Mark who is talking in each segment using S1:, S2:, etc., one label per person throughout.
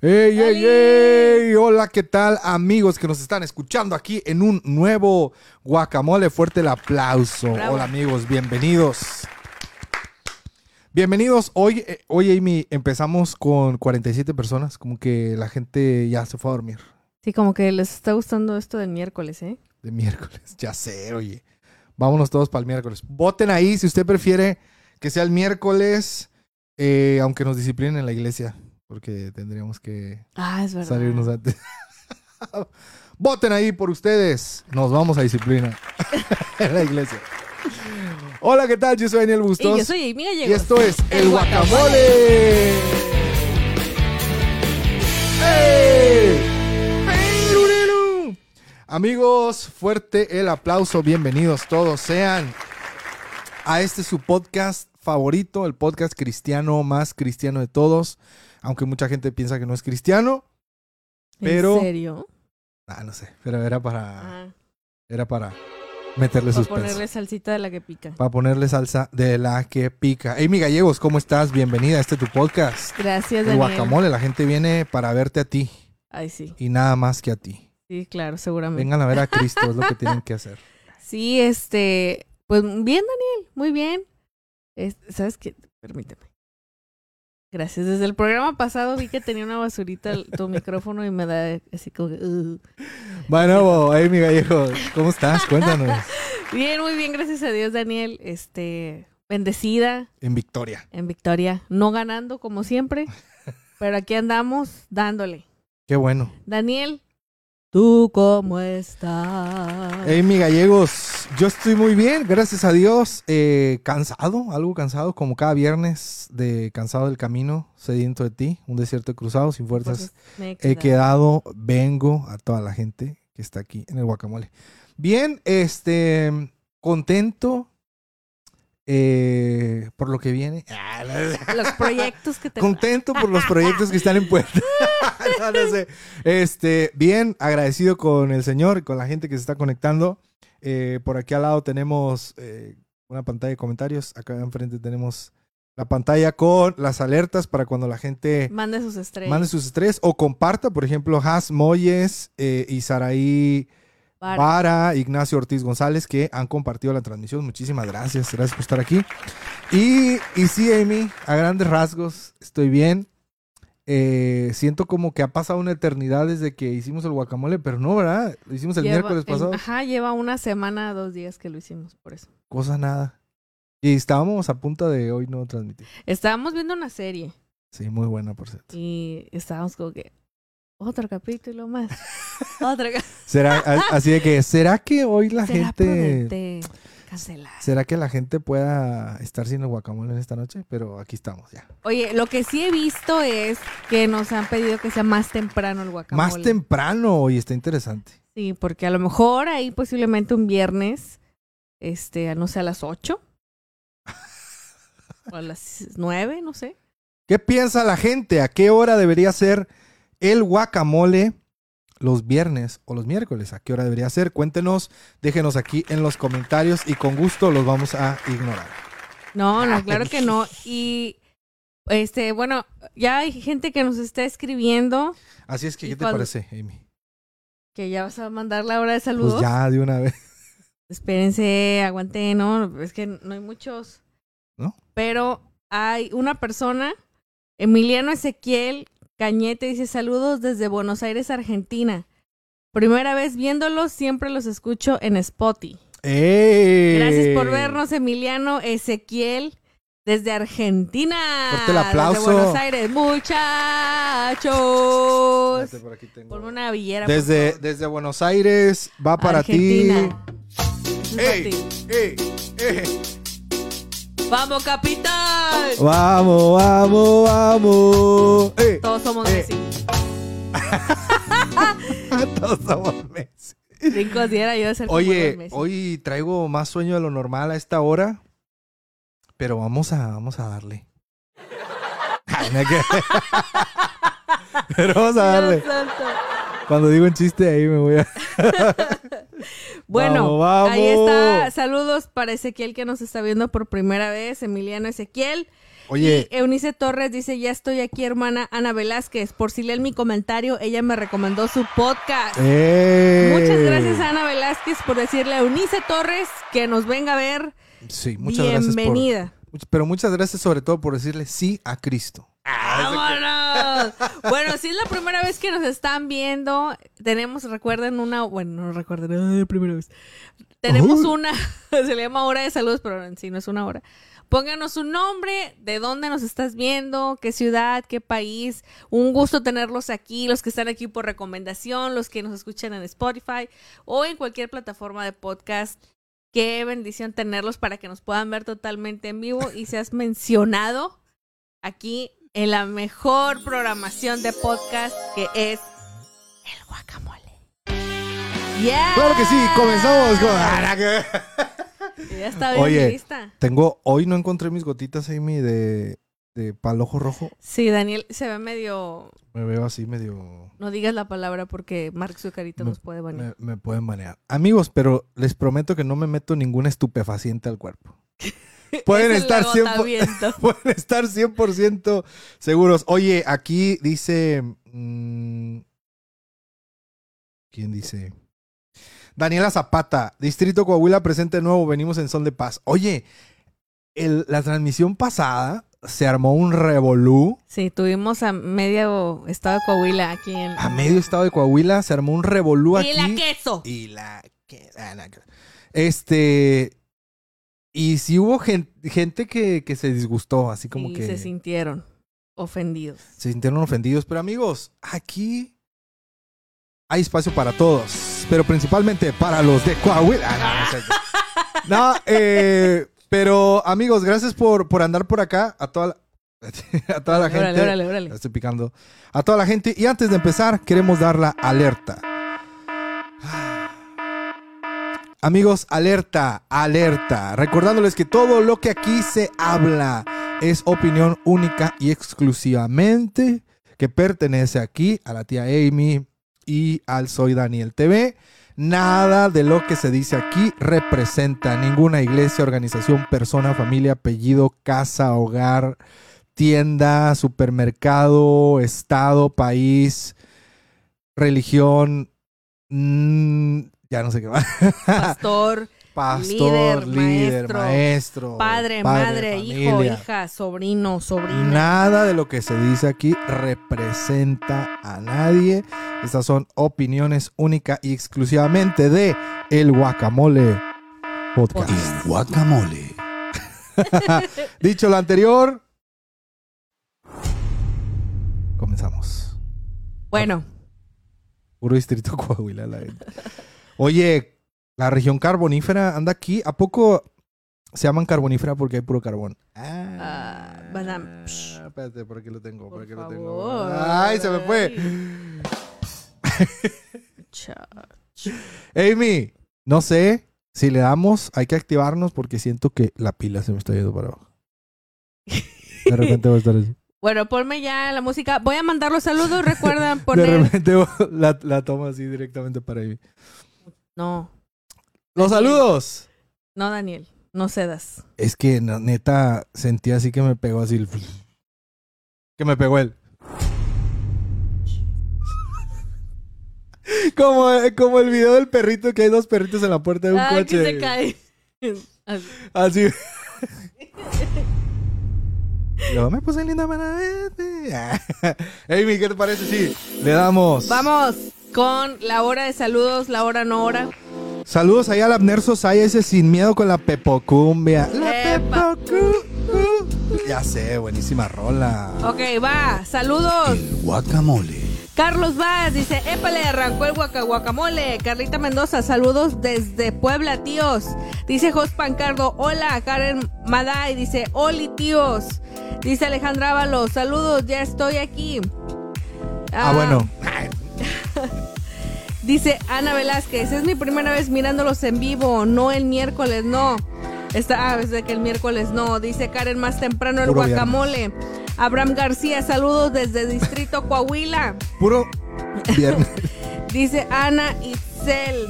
S1: ¡Ey, ey, ey! Hola, ¿qué tal, amigos que nos están escuchando aquí en un nuevo guacamole? Fuerte el aplauso.
S2: Bravo.
S1: Hola, amigos, bienvenidos. Bienvenidos. Hoy, eh, hoy, Amy, empezamos con 47 personas. Como que la gente ya se fue a dormir
S2: Sí, como que les está gustando esto del miércoles, ¿eh?
S1: de miércoles. Ya sé, oye. Vámonos todos para el miércoles. Voten ahí si usted prefiere que sea el miércoles, eh, aunque nos disciplinen en la iglesia, porque tendríamos que
S2: Ah, es
S1: salirnos antes. Voten ahí por ustedes. Nos vamos a disciplina en la iglesia. Hola, ¿qué tal? Yo soy Daniel Bustos.
S2: Y yo soy Amy
S1: Y esto es El,
S2: El
S1: Guacamole. ¡Ey! ¡Perurelu! Amigos, fuerte el aplauso. Bienvenidos todos sean a este su podcast favorito, el podcast cristiano más cristiano de todos. Aunque mucha gente piensa que no es cristiano. pero-
S2: ¿En serio?
S1: Ah, no sé, pero era para,
S2: Ah,
S1: era para meterle
S2: para
S1: suspenso.
S2: ponerle salsita de la que pica.
S1: Para ponerle salsa de la que pica. Amy Gallegos, ¿cómo estás? Bienvenida a este tu podcast.
S2: Gracias,
S1: El
S2: Daniel.
S1: guacamole, la gente viene para verte a ti
S2: Ay, sí.
S1: y nada más que a ti.
S2: Sí, claro, seguramente.
S1: Vengan a ver a Cristo, es lo que tienen que hacer.
S2: Sí, este... Pues bien, Daniel. Muy bien. Es- ¿Sabes qué? Permíteme. Gracias. Desde el programa pasado vi que tenía una basurita tu micrófono y me da así como... "Ugh".
S1: Bueno, Amy Gallegos, ¿cómo estás? Cuéntanos.
S2: Bien, muy bien. Gracias a Dios, Daniel. Este... Bendecida
S1: En Victoria.
S2: en victoria. No ganando como siempre. pero aquí andamos dándole.
S1: Qué bueno.
S2: Daniel, ¿tú cómo estás?
S1: Amy Gallegos, yo estoy muy bien, gracias a Dios. Eh, cansado, algo cansado, como cada viernes de cansado del camino, sediento de ti, un desierto cruzado, sin fuerzas
S2: he
S1: he
S2: quedado.
S1: quedado, vengo a toda la gente que está aquí en el guacamole. Bien, este, contento eh, por lo que viene. Ah,
S2: Los proyectos que te...
S1: Contento por los proyectos que están en puerta. No, no sé. Este, bien, agradecido con el Señor y con la gente que se está conectando. Eh, por aquí al lado tenemos eh, una pantalla de comentarios. Acá enfrente tenemos la pantalla con las alertas para cuando la gente
S2: Mande sus estrellas.
S1: mande sus estrés o comparta. Por ejemplo, Has Moyes y Saraí
S2: Para-
S1: Ignacio Ortiz González, que han compartido la transmisión. Muchísimas gracias. Gracias por estar aquí. Y, y sí, Amy, a grandes rasgos, estoy bien. Eh, siento como que ha pasado una eternidad desde que hicimos el guacamole, pero no, ¿verdad? Lo hicimos el
S2: lleva-
S1: miércoles pasado.
S2: Ajá, lleva una semana, dos días que lo hicimos, por eso.
S1: Cosa nada. Y estábamos a punto de hoy no transmitir.
S2: Estábamos viendo una serie
S1: Sí, muy buena, por cierto.
S2: y estábamos como que... Otro capítulo más. Otro ca-
S1: ¿Será, así de que, ¿será que hoy la
S2: ¿Será
S1: gente...
S2: cancelar?
S1: ¿Será que la gente pueda estar sin el guacamole en esta noche? Pero aquí estamos ya.
S2: Oye, lo que sí he visto es que nos han pedido que sea más temprano el guacamole.
S1: Más temprano y está interesante.
S2: Sí, porque a lo mejor ahí posiblemente un viernes, este, no sé, a las 8. o a las 9, no sé.
S1: ¿Qué piensa la gente? ¿A qué hora debería ser el guacamole los viernes o los miércoles? ¿A qué hora debería ser? Cuéntenos, déjenos aquí en los comentarios y con gusto los vamos a ignorar.
S2: No, no, claro que no. Y, este, bueno, ya hay gente que nos está escribiendo
S1: Así es que,
S2: ¿Y
S1: ¿qué te parece, Amy?
S2: que ya vas a mandar la hora de saludos.
S1: Pues ya de una vez.
S2: Espérense, aguanten, ¿no? Es que no hay muchos.
S1: ¿No?
S2: Pero hay una persona, Emiliano Ezequiel Cañete, dice saludos desde Buenos Aires, Argentina. Primera vez viéndolos, siempre los escucho en Spotify.
S1: ¡Ey!
S2: Gracias por vernos, Emiliano Ezequiel, desde Argentina.
S1: Fuerte el aplauso.
S2: Desde Buenos Aires, muchachos.
S1: Por aquí tengo.
S2: Ponme una villera.
S1: Desde, desde Buenos Aires va para
S2: Argentina.
S1: ti.
S2: ¡Vamos, capitán!
S1: Vamos, vamos, vamos. ¡Ey!
S2: Todos somos
S1: Eh.
S2: Messi.
S1: Todos somos Messi.
S2: Cinco días yo ser
S1: Oye,
S2: Messi.
S1: hoy traigo más sueño de lo normal a esta hora, pero vamos a, vamos a darle. Pero vamos a darle.
S2: Dios santo.
S1: Cuando digo un chiste ahí me voy a...
S2: Bueno,
S1: Vamos, vamos.
S2: ahí está. Saludos para Ezequiel que nos está viendo por primera vez, Emiliano Ezequiel.
S1: Oye,
S2: Y Eunice Torres dice, ya estoy aquí, hermana Ana Velázquez. Por si leen mi comentario, ella me recomendó su podcast.
S1: ¡eh!
S2: Muchas gracias a Ana Velázquez por decirle a Eunice Torres que nos venga a ver.
S1: Sí, muchas gracias
S2: Bienvenida.
S1: Pero muchas gracias sobre todo por decirle sí a Cristo.
S2: ¡Vámonos! Bueno, si es la primera vez que nos están viendo, tenemos, recuerden una, bueno, no recuerden, ay, primera vez. Tenemos una, se le llama hora de saludos, pero en sí no es una hora. Pónganos un nombre, de dónde nos estás viendo, qué ciudad, qué país. Un gusto tenerlos aquí, los que están aquí por recomendación, los que nos escuchan en Spotify o en cualquier plataforma de podcast. Qué bendición tenerlos para que nos puedan ver totalmente en vivo y seas mencionado aquí en la mejor programación de podcast que es el guacamole. Yeah.
S1: Claro que sí, comenzamos con...
S2: Ya está bien
S1: Oye.
S2: lista.
S1: Tengo, hoy no encontré mis gotitas, Amy, de, de palojo rojo.
S2: Sí, Daniel se ve medio.
S1: Me veo así medio...
S2: No digas la palabra porque Mark Zucarito
S1: Me-
S2: nos puede banear.
S1: Me, me pueden manejar. Amigos, pero les prometo que no me meto ningún estupefaciente al cuerpo. Pueden
S2: Es
S1: estar 100%,
S2: agotamiento.
S1: pueden estar 100% seguros. Oye, aquí dice... mm, ¿Quién dice? Daniela Zapata, Distrito Coahuila, presente nuevo, venimos en Son de Paz. Oye, el- la transmisión pasada se armó un revolú.
S2: Sí, tuvimos a medio estado de Coahuila aquí en.
S1: A medio estado de Coahuila se armó un revolú aquí.
S2: Y la queso.
S1: Y la que- ah, Este. Y sí hubo gen- gente que, que se disgustó, así como
S2: y
S1: que
S2: se sintieron ofendidos.
S1: se sintieron ofendidos. Pero amigos, aquí hay espacio para todos, pero principalmente para los de Coahuila. Ah, no, no eh, pero amigos, gracias por, por andar por acá. A toda la, a toda la gente.
S2: Órale, órale, órale.
S1: Estoy picando. A toda la gente. Y antes de empezar, queremos dar la alerta. Amigos, alerta, alerta. Recordándoles que todo lo que aquí se habla es opinión única y exclusivamente que pertenece aquí a la tía Amy y al Soy Daniel TV. Nada de lo que se dice aquí representa ninguna iglesia, organización, persona, familia, apellido, casa, hogar, tienda, supermercado, estado, país, religión, ya no sé qué más.
S2: Pastor,
S1: Pastor,
S2: Líder,
S1: líder,
S2: maestro,
S1: maestro,
S2: padre, madre, hijo, hija, sobrino, sobrina.
S1: Nada de lo que se dice aquí representa a nadie. Estas son opiniones únicas y exclusivamente de El Guacamole Podcast.
S3: El guacamole.
S1: Dicho lo anterior, comenzamos.
S2: Bueno,
S1: Puro distrito Coahuila, la gente. Oye, la región carbonífera anda aquí. ¿A poco se llaman carbonífera porque hay puro carbón?
S2: Ah, banam-
S1: espérate, por aquí lo tengo. Por,
S2: Por
S1: aquí lo tengo.
S2: favor.
S1: Ay, se me fue. Amy, no sé si le damos, hay que activarnos porque siento que la pila se me está yendo para abajo. De repente va a estar así.
S2: Bueno, ponme ya la música. Voy a mandar los saludos. Recuerdan
S1: De
S2: poner.
S1: repente la, la tomo así directamente para Amy.
S2: No,
S1: Los saludos.
S2: no, Daniel. No cedas.
S1: Es que no, neta sentí así que me pegó así el... Que me pegó él. Como, como el video del perrito que hay dos perritos en la puerta de un
S2: Ah,
S1: coche.
S2: que se cae. Así.
S1: Así. Yo me puse linda para verte. Amy, ¿qué te parece? Sí, le damos.
S2: Vamos con la hora de saludos, la hora no hora.
S1: Saludos allá al Abner Sosaya, ese sin miedo con la pepocumbia. La
S2: Epa.
S1: pepocu- Ya sé, buenísima rola.
S2: Ok, va. Saludos.
S3: El guacamole.
S2: Carlos Vaz dice, épale, arrancó el guaca- guacamole. Carlita Mendoza, saludos desde Puebla, tíos. Dice Jos Pancardo, hola. Karen Maday dice, oli, tíos. Dice Alejandra Ábalos, saludos, ya estoy aquí.
S1: Ah, bueno.
S2: Dice Ana Velázquez, es mi primera vez mirándolos en vivo, no el miércoles, no. Está, ah, desde que el miércoles no. Dice Karen más temprano el
S1: Puro
S2: guacamole. Abraham García, saludos desde Distrito Coahuila.
S1: Puro viernes.
S2: Dice Ana Itzel.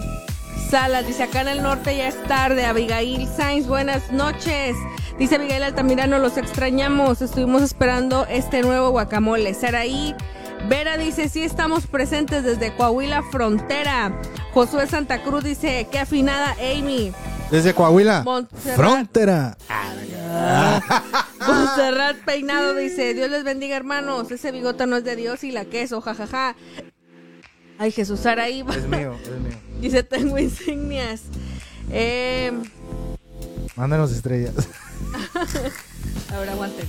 S2: Salas. Dice, acá en el norte ya es tarde. Abigail Sainz, buenas noches. Dice Abigail Altamirano, los extrañamos. Estuvimos esperando este nuevo guacamole. Saraí Vera dice, sí estamos presentes desde Coahuila Frontera. Josué Santa Cruz dice, qué afinada Amy.
S1: Desde Coahuila.
S2: Montserrat,
S1: Frontera.
S2: Montserrat Peinado dice, Dios les bendiga hermanos, ese bigote no es de Dios y la queso, jajaja. Ay, Jesús Saraí.
S1: Es mío, es mío.
S2: Dice, tengo insignias. Eh,
S1: Mándanos estrellas.
S2: a ver, aguanten.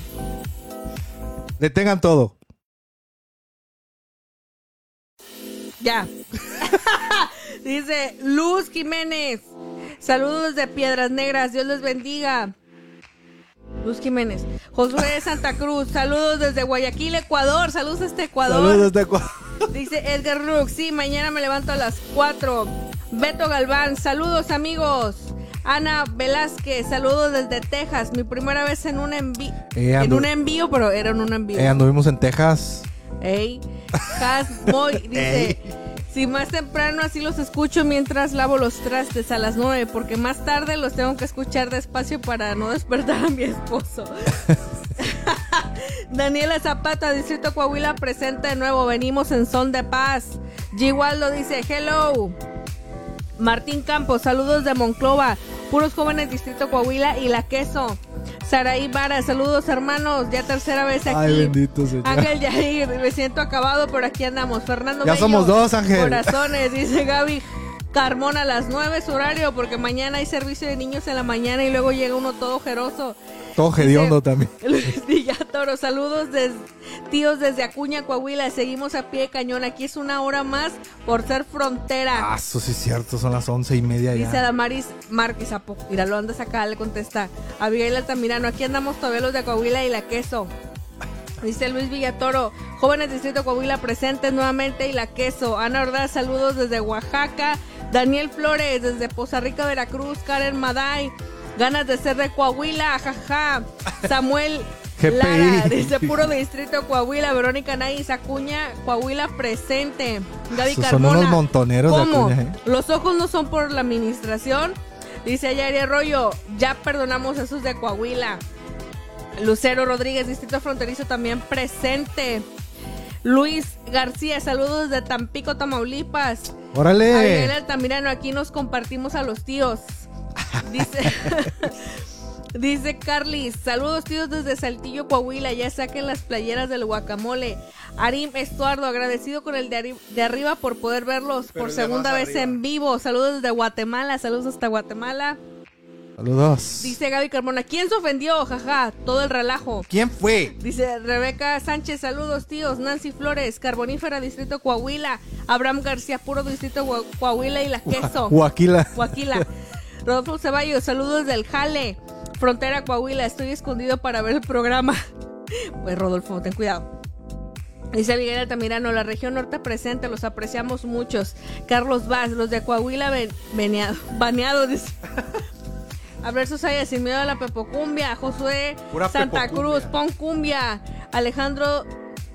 S1: Detengan todo.
S2: Ya. Dice Luz Jiménez. Saludos desde Piedras Negras. Dios les bendiga. Luz Jiménez. Josué Santa Cruz. Saludos desde Guayaquil, Ecuador. Saludos desde Ecuador.
S1: Saludos desde Ecuador.
S2: Dice Edgar Rook. Sí, mañana me levanto a las 4. Beto Galván. Saludos, amigos. Ana Velázquez. Saludos desde Texas. Mi primera vez en un envío.
S1: Eh,
S2: en un envío, pero era en un envío.
S1: Eh, anduvimos en Texas.
S2: Ey, Has Moy dice, si más temprano así los escucho mientras lavo los trastes a las 9, porque más tarde los tengo que escuchar despacio para no despertar a mi esposo. Daniela Zapata, Distrito Coahuila, presente de nuevo, venimos en son de paz. Gigualdo dice, hello. Martín Campos, saludos de Monclova, puros jóvenes Distrito Coahuila y la queso. Saraí Vara, saludos hermanos, ya tercera vez aquí.
S1: Ay, bendito señor.
S2: Ángel Yair, me siento acabado, pero aquí andamos. Fernando
S1: Ya
S2: Bello,
S1: somos dos, Ángel.
S2: Corazones, dice Gaby Carmona a las 9 su horario, porque mañana hay servicio de niños en la mañana y luego llega uno todo ojeroso.
S1: Todo hediondo también.
S2: Luis Villatoro, saludos des- tíos desde Acuña, Coahuila. Seguimos a pie de cañón. Aquí es una hora más por ser frontera.
S1: Ah, eso sí es cierto, son las once y media
S2: Dice
S1: ya.
S2: Adamaris Márquez, ¿a poco? Mira, lo andas acá, le contesta. Abigail Altamirano, aquí andamos todavía los de Coahuila y la queso. Dice Luis Villatoro, jóvenes Distrito Coahuila presentes nuevamente y la queso. Ana Ordaz, saludos desde Oaxaca. Daniel Flores, desde Poza Rica, Veracruz. Karen Maday, ganas de ser de Coahuila, jaja. Samuel. Lara, dice puro Distrito Coahuila. Verónica Naiz, Acuña, Coahuila presente. Gaby
S1: Esos son
S2: Carmona.
S1: unos montoneros de
S2: ¿Cómo?
S1: Acuña, ¿eh?
S2: Los ojos no son por la administración. Dice Yari Arroyo, ya perdonamos a esos de Coahuila. Lucero Rodríguez, Distrito Fronterizo también presente. Luis García, saludos de Tampico, Tamaulipas.
S1: Órale.
S2: Altamirano, aquí nos compartimos a los tíos. Dice, dice Carlis, saludos tíos desde Saltillo, Coahuila, ya saquen las playeras del guacamole. Arim Estuardo, agradecido con el de, arri- de arriba por poder verlos por segunda vez en vivo. Saludos desde Guatemala, saludos hasta Guatemala.
S1: Saludos.
S2: Dice Gaby Carmona, ¿quién se ofendió? Jaja, todo el relajo.
S1: ¿Quién fue?
S2: Dice Rebeca Sánchez, saludos tíos, Nancy Flores, Carbonífera, Distrito Coahuila, Abraham García Puro, Distrito Coahuila y La Queso,
S1: Joaquila.
S2: Coaquila, Rodolfo Ceballos, saludos del Jale, Frontera Coahuila, estoy escondido para ver el programa. Pues Rodolfo, ten cuidado. Dice Miguel Altamirano, la región norte presente, los apreciamos muchos. Carlos Vaz, los de Coahuila baneados. A ver, Susaya, sin miedo a la pepocumbia. Josué
S1: Pura
S2: Santa
S1: pepocumbia.
S2: Cruz, pon cumbia. Alejandro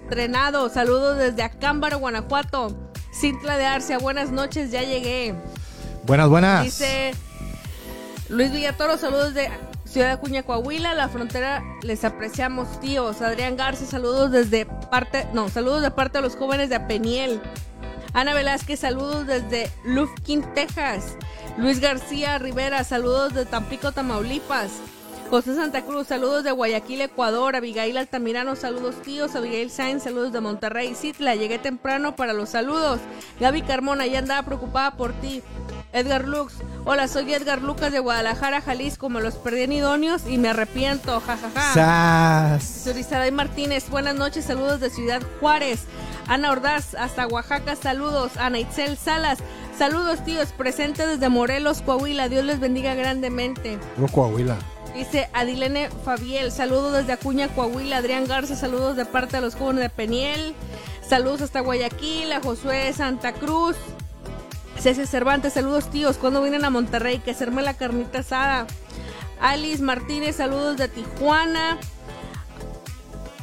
S2: Trenado, saludos desde Acámbaro, Guanajuato. Cintla de Arcia, buenas noches, ya llegué.
S1: Buenas, buenas.
S2: Dice Luis Villatoro, saludos de Ciudad de Acuña, Coahuila, la frontera, les apreciamos, tíos. Adrián Garza, saludos desde parte, no, saludos de parte de los jóvenes de Apeniel. Ana Velázquez, saludos desde Lufkin, Texas. Luis García Rivera, saludos de Tampico, Tamaulipas. José Santa Cruz, saludos de Guayaquil, Ecuador. Abigail Altamirano, saludos tíos. Abigail Sainz, saludos de Monterrey, Citla. Llegué temprano para los saludos. Gaby Carmona, ya andaba preocupada por ti. Edgar Lux, hola, soy Edgar Lucas de Guadalajara, Jalisco. Me los perdí en idóneos y me arrepiento, jajaja.
S1: Sas.
S2: Sorizaray Martínez, buenas noches, saludos de Ciudad Juárez. Ana Ordaz, hasta Oaxaca, saludos. Ana Itzel Salas, saludos tíos, presente desde Morelos, Coahuila. Dios les bendiga grandemente.
S1: Puro Coahuila.
S2: Dice Adilene Fabiel, saludos desde Acuña, Coahuila. Adrián Garza, saludos de parte de los jóvenes de Peniel. Saludos hasta Guayaquil, a Josué Santa Cruz. César Cervantes, saludos tíos. Cuando vienen a Monterrey? Que hacerme la carnita asada. Alice Martínez, saludos de Tijuana.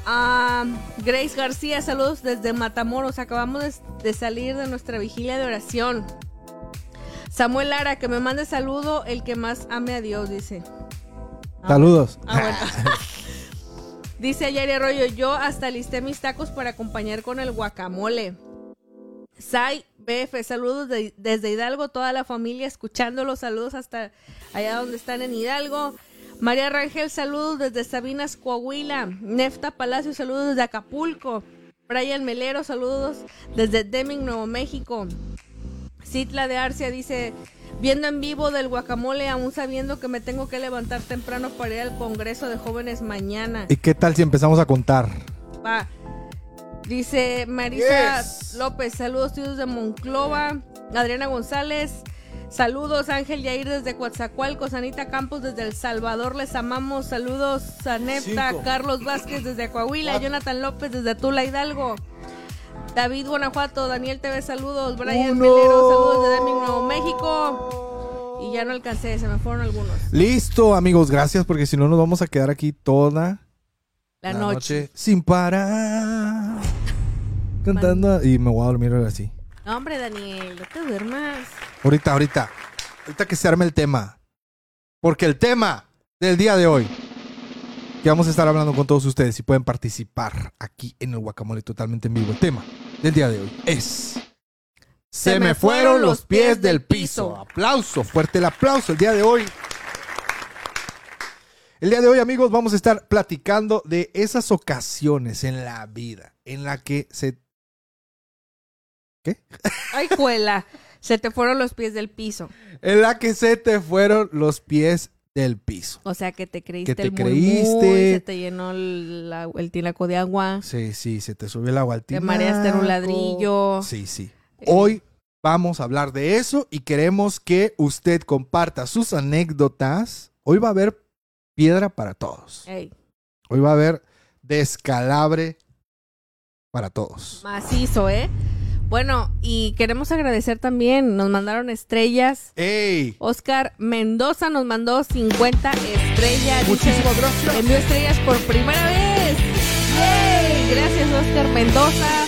S2: Grace García, saludos desde Matamoros. Acabamos de, de salir de nuestra vigilia de oración. Samuel Lara, que me mande saludo, el que más ame a Dios, dice. Ah,
S1: Saludos.
S2: Ah, bueno. Dice Ayari Arroyo, yo hasta listé mis tacos para acompañar con el guacamole. Sai BF, saludos de- desde Hidalgo, toda la familia escuchándolos, saludos hasta allá donde están en Hidalgo. María Rangel, saludos desde Sabinas, Coahuila. Nefta Palacio, saludos desde Acapulco. Brian Melero, saludos desde Deming, Nuevo México. Citla de Arcia dice, viendo en vivo del guacamole, aún sabiendo que me tengo que levantar temprano para ir al Congreso de Jóvenes mañana.
S1: ¿Y qué tal si empezamos a contar?
S2: Va. Dice Marisa
S1: Yes.
S2: López, saludos tíos de Monclova. Adriana González, saludos Ángel Yair desde Coatzacoalcos, Anita Campos desde El Salvador, les amamos. Saludos a
S1: Cinco.
S2: Carlos Vázquez desde Coahuila,
S1: Cuatro.
S2: Jonathan López desde Tula Hidalgo. David Guanajuato, Daniel TV, saludos. Brian
S1: Uno.
S2: Melero, saludos de Deming, Nuevo México. Y ya no alcancé, se me fueron algunos.
S1: Listo, amigos, gracias, porque si no nos vamos a quedar aquí toda
S2: La, noche.
S1: sin parar. Cantando. Y me voy a dormir ahora sí.
S2: No, hombre, Daniel, no te duermas.
S1: Ahorita, ahorita. Ahorita que se arme el tema. Porque el tema del día de hoy, que vamos a estar hablando con todos ustedes y pueden participar aquí en el Guacamole totalmente en vivo. El tema del día de hoy es... Se, me fueron los pies del piso. Aplauso, fuerte el aplauso el día de hoy. El día de hoy, amigos, vamos a estar platicando de esas ocasiones en la vida en la que se...
S2: Ay, cuela. Se te fueron los pies del piso.
S1: En la que se te fueron los pies del piso.
S2: O sea, que te creíste
S1: te
S2: el
S1: creíste.
S2: se te llenó el, la- el tinaco de agua.
S1: Sí, sí, se te subió el agua al
S2: Te mareaste en un
S1: tinaco.
S2: ladrillo.
S1: Sí, sí.
S2: Eh.
S1: Hoy vamos a hablar de eso y queremos que usted comparta sus anécdotas. Hoy va a haber piedra para todos.
S2: Ey,
S1: Hoy va a haber descalabre para todos.
S2: macizo, ¿eh? Bueno, y queremos agradecer también. Nos mandaron estrellas.
S1: ¡Ey!
S2: Oscar Mendoza nos mandó 50 estrellas. Dice,
S1: Muchísimas gracias.
S2: Envió estrellas por primera vez. ¡Yay! Gracias, Oscar Mendoza.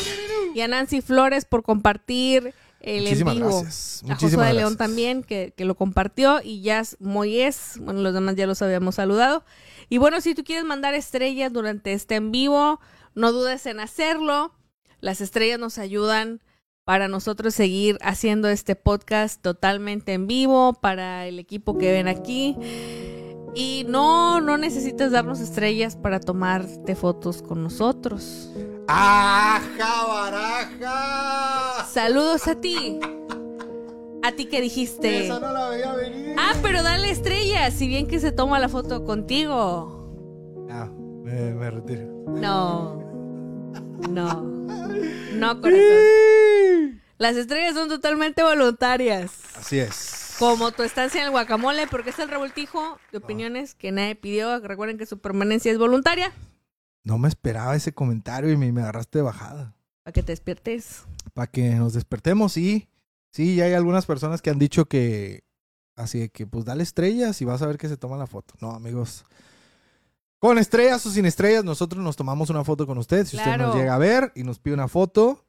S2: Y a Nancy Flores por compartir el
S1: Muchísimas
S2: en vivo.
S1: gracias.
S2: A Josué
S1: Muchísimas
S2: de León también, que, que lo compartió. Y Jazz Moyes, bueno, los demás ya los habíamos saludado. Y bueno, si tú quieres mandar estrellas durante este en vivo, no dudes en hacerlo. Las estrellas nos ayudan para nosotros seguir haciendo este podcast totalmente en vivo, para el equipo que ven aquí. Y no, no necesitas darnos estrellas para tomarte fotos con nosotros.
S1: ¡Aja, baraja!
S2: Saludos a ti. A ti que dijiste.
S1: Esa no la veía venir.
S2: Ah, pero dale estrellas, si bien que se toma la foto contigo.
S1: Ah, me, me retiro.
S2: No. No. No, corazón. Las estrellas son totalmente voluntarias.
S1: Así es.
S2: Como tu estancia en el guacamole, porque es el revoltijo de opiniones que nadie pidió. Recuerden que su permanencia es voluntaria.
S1: No me esperaba ese comentario y me, me agarraste de bajada.
S2: Para que te despiertes.
S1: Para que nos despertemos, sí. Sí, ya hay algunas personas que han dicho que. Así de que, pues dale estrellas y vas a ver que se toma la foto. No, amigos. Con estrellas o sin estrellas, nosotros nos tomamos una foto con usted. Si usted nos llega a ver y nos pide una foto,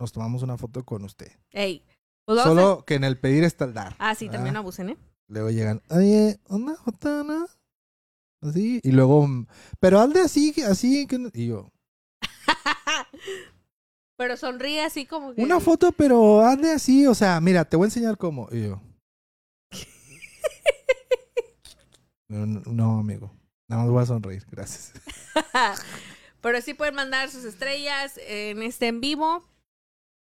S1: nos tomamos una foto con usted.
S2: Ey. Pues
S1: Solo que en el pedir está el dar.
S2: Ah, sí, también abusen, ¿eh?
S1: Luego llegan, oye, una foto, ¿no? Así. Y luego, pero hazle así, así. que no-". Y yo,
S2: Pero sonríe así como que.
S1: Una foto, pero hazle así, o sea, mira, te voy a enseñar cómo. Y yo. No, no, amigo. Nada más voy a sonreír, gracias.
S2: Pero sí pueden mandar sus estrellas en este en vivo.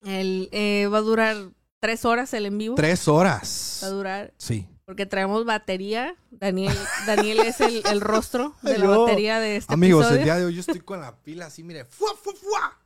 S2: El, eh, va a durar tres horas el en vivo.
S1: Tres horas.
S2: Va a durar
S1: Sí.
S2: porque traemos batería. Daniel, Daniel es el, el rostro de la
S1: Yo-
S2: batería de este
S1: Amigos,
S2: episodio.
S1: el día de hoy yo estoy con la pila así, mire, ¡fua, fua, fua!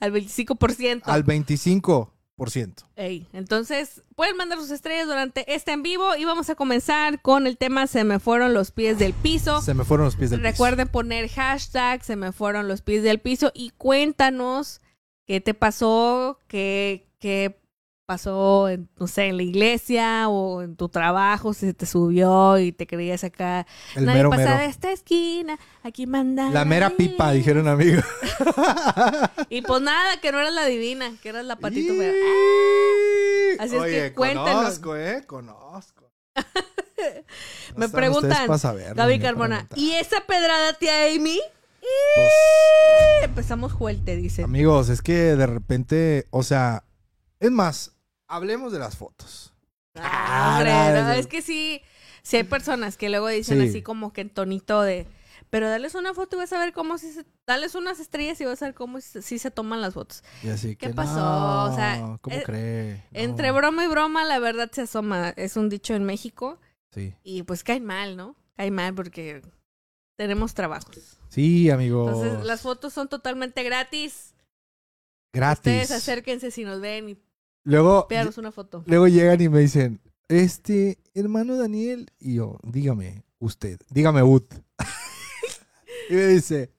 S2: Al 25%.
S1: al 25%.
S2: Ey, entonces, pueden mandar sus estrellas durante este en vivo y vamos a comenzar con el tema Se me fueron los pies del piso.
S1: Se me fueron los pies del piso.
S2: Recuerden poner hashtag Se me fueron los pies del piso y cuéntanos qué te pasó, qué, qué pasó, en, no sé, en la iglesia o en tu trabajo, si se te subió y te creías acá.
S1: El
S2: Nadie
S1: mero
S2: pasa
S1: mero.
S2: de esta esquina, aquí manda.
S1: La mera pipa, dijeron amigos.
S2: Y pues nada, que no eras la divina, que eras la patito fea. Así es que cuéntenos.
S1: conozco, ¿eh? Conozco. No
S2: Me preguntan,
S1: pa'
S2: Carmona,
S1: preguntar.
S2: ¿y esa pedrada, tía Amy?
S1: Pues,
S2: Empezamos fuerte, dice.
S1: amigos, es que de repente, o sea, es más, hablemos de las fotos.
S2: Ah, hombre,
S1: Ah,
S2: no, es que sí, sí hay personas que luego dicen
S1: Sí.
S2: así como que en tonito de, pero dales una foto y vas a ver cómo si se, dales unas estrellas y vas a ver cómo si, si se toman las fotos.
S1: Y así
S2: ¿Qué
S1: que,
S2: pasó?
S1: no,
S2: O sea,
S1: ¿cómo
S2: eh,
S1: cree? No,
S2: Entre broma y broma, la verdad se asoma. Es un dicho en México
S1: Sí.
S2: y pues cae mal, ¿no? Cae mal porque tenemos trabajos.
S1: Sí, amigos.
S2: Entonces, las fotos son totalmente gratis.
S1: Gratis.
S2: Ustedes acérquense si nos ven y
S1: Luego,
S2: una foto.
S1: luego llegan y me dicen, este, hermano Daniel, y yo, dígame, usted, dígame, Ut. y me dice,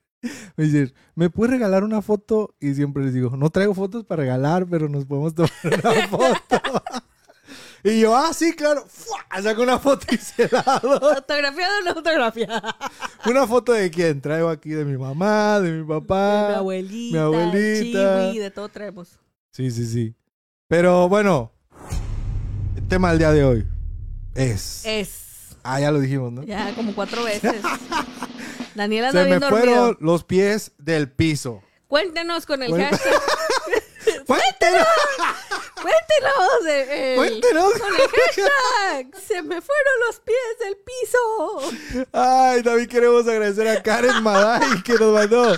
S1: me dice, ¿me puede regalar una foto? Y siempre les digo, no traigo fotos para regalar, pero nos podemos tomar una foto. Y yo, ah, sí, claro. ¡Fua! Saco una foto y se la doy.
S2: ¿Autografiado o no autografiado?
S1: Una foto de quién? Traigo aquí de mi mamá, de mi papá.
S2: mi abuelita,
S1: mi abuelita.
S2: Chiwi, de todo traemos.
S1: Sí, sí, sí. Pero bueno, el tema del día de hoy es.
S2: Es.
S1: Ah, ya lo dijimos, ¿no?
S2: Ya como cuatro veces. Daniela
S1: Se me
S2: dormido.
S1: fueron los pies del piso.
S2: Cuéntenos con el
S1: Cuenta-
S2: hashtag.
S1: ¡Cuéntenos!
S2: Cuéntenos. eh, el-
S1: ¡Cuéntenos!
S2: Con el hashtag. Se me fueron los pies del piso.
S1: Ay, también queremos agradecer a Karen Maday que nos mandó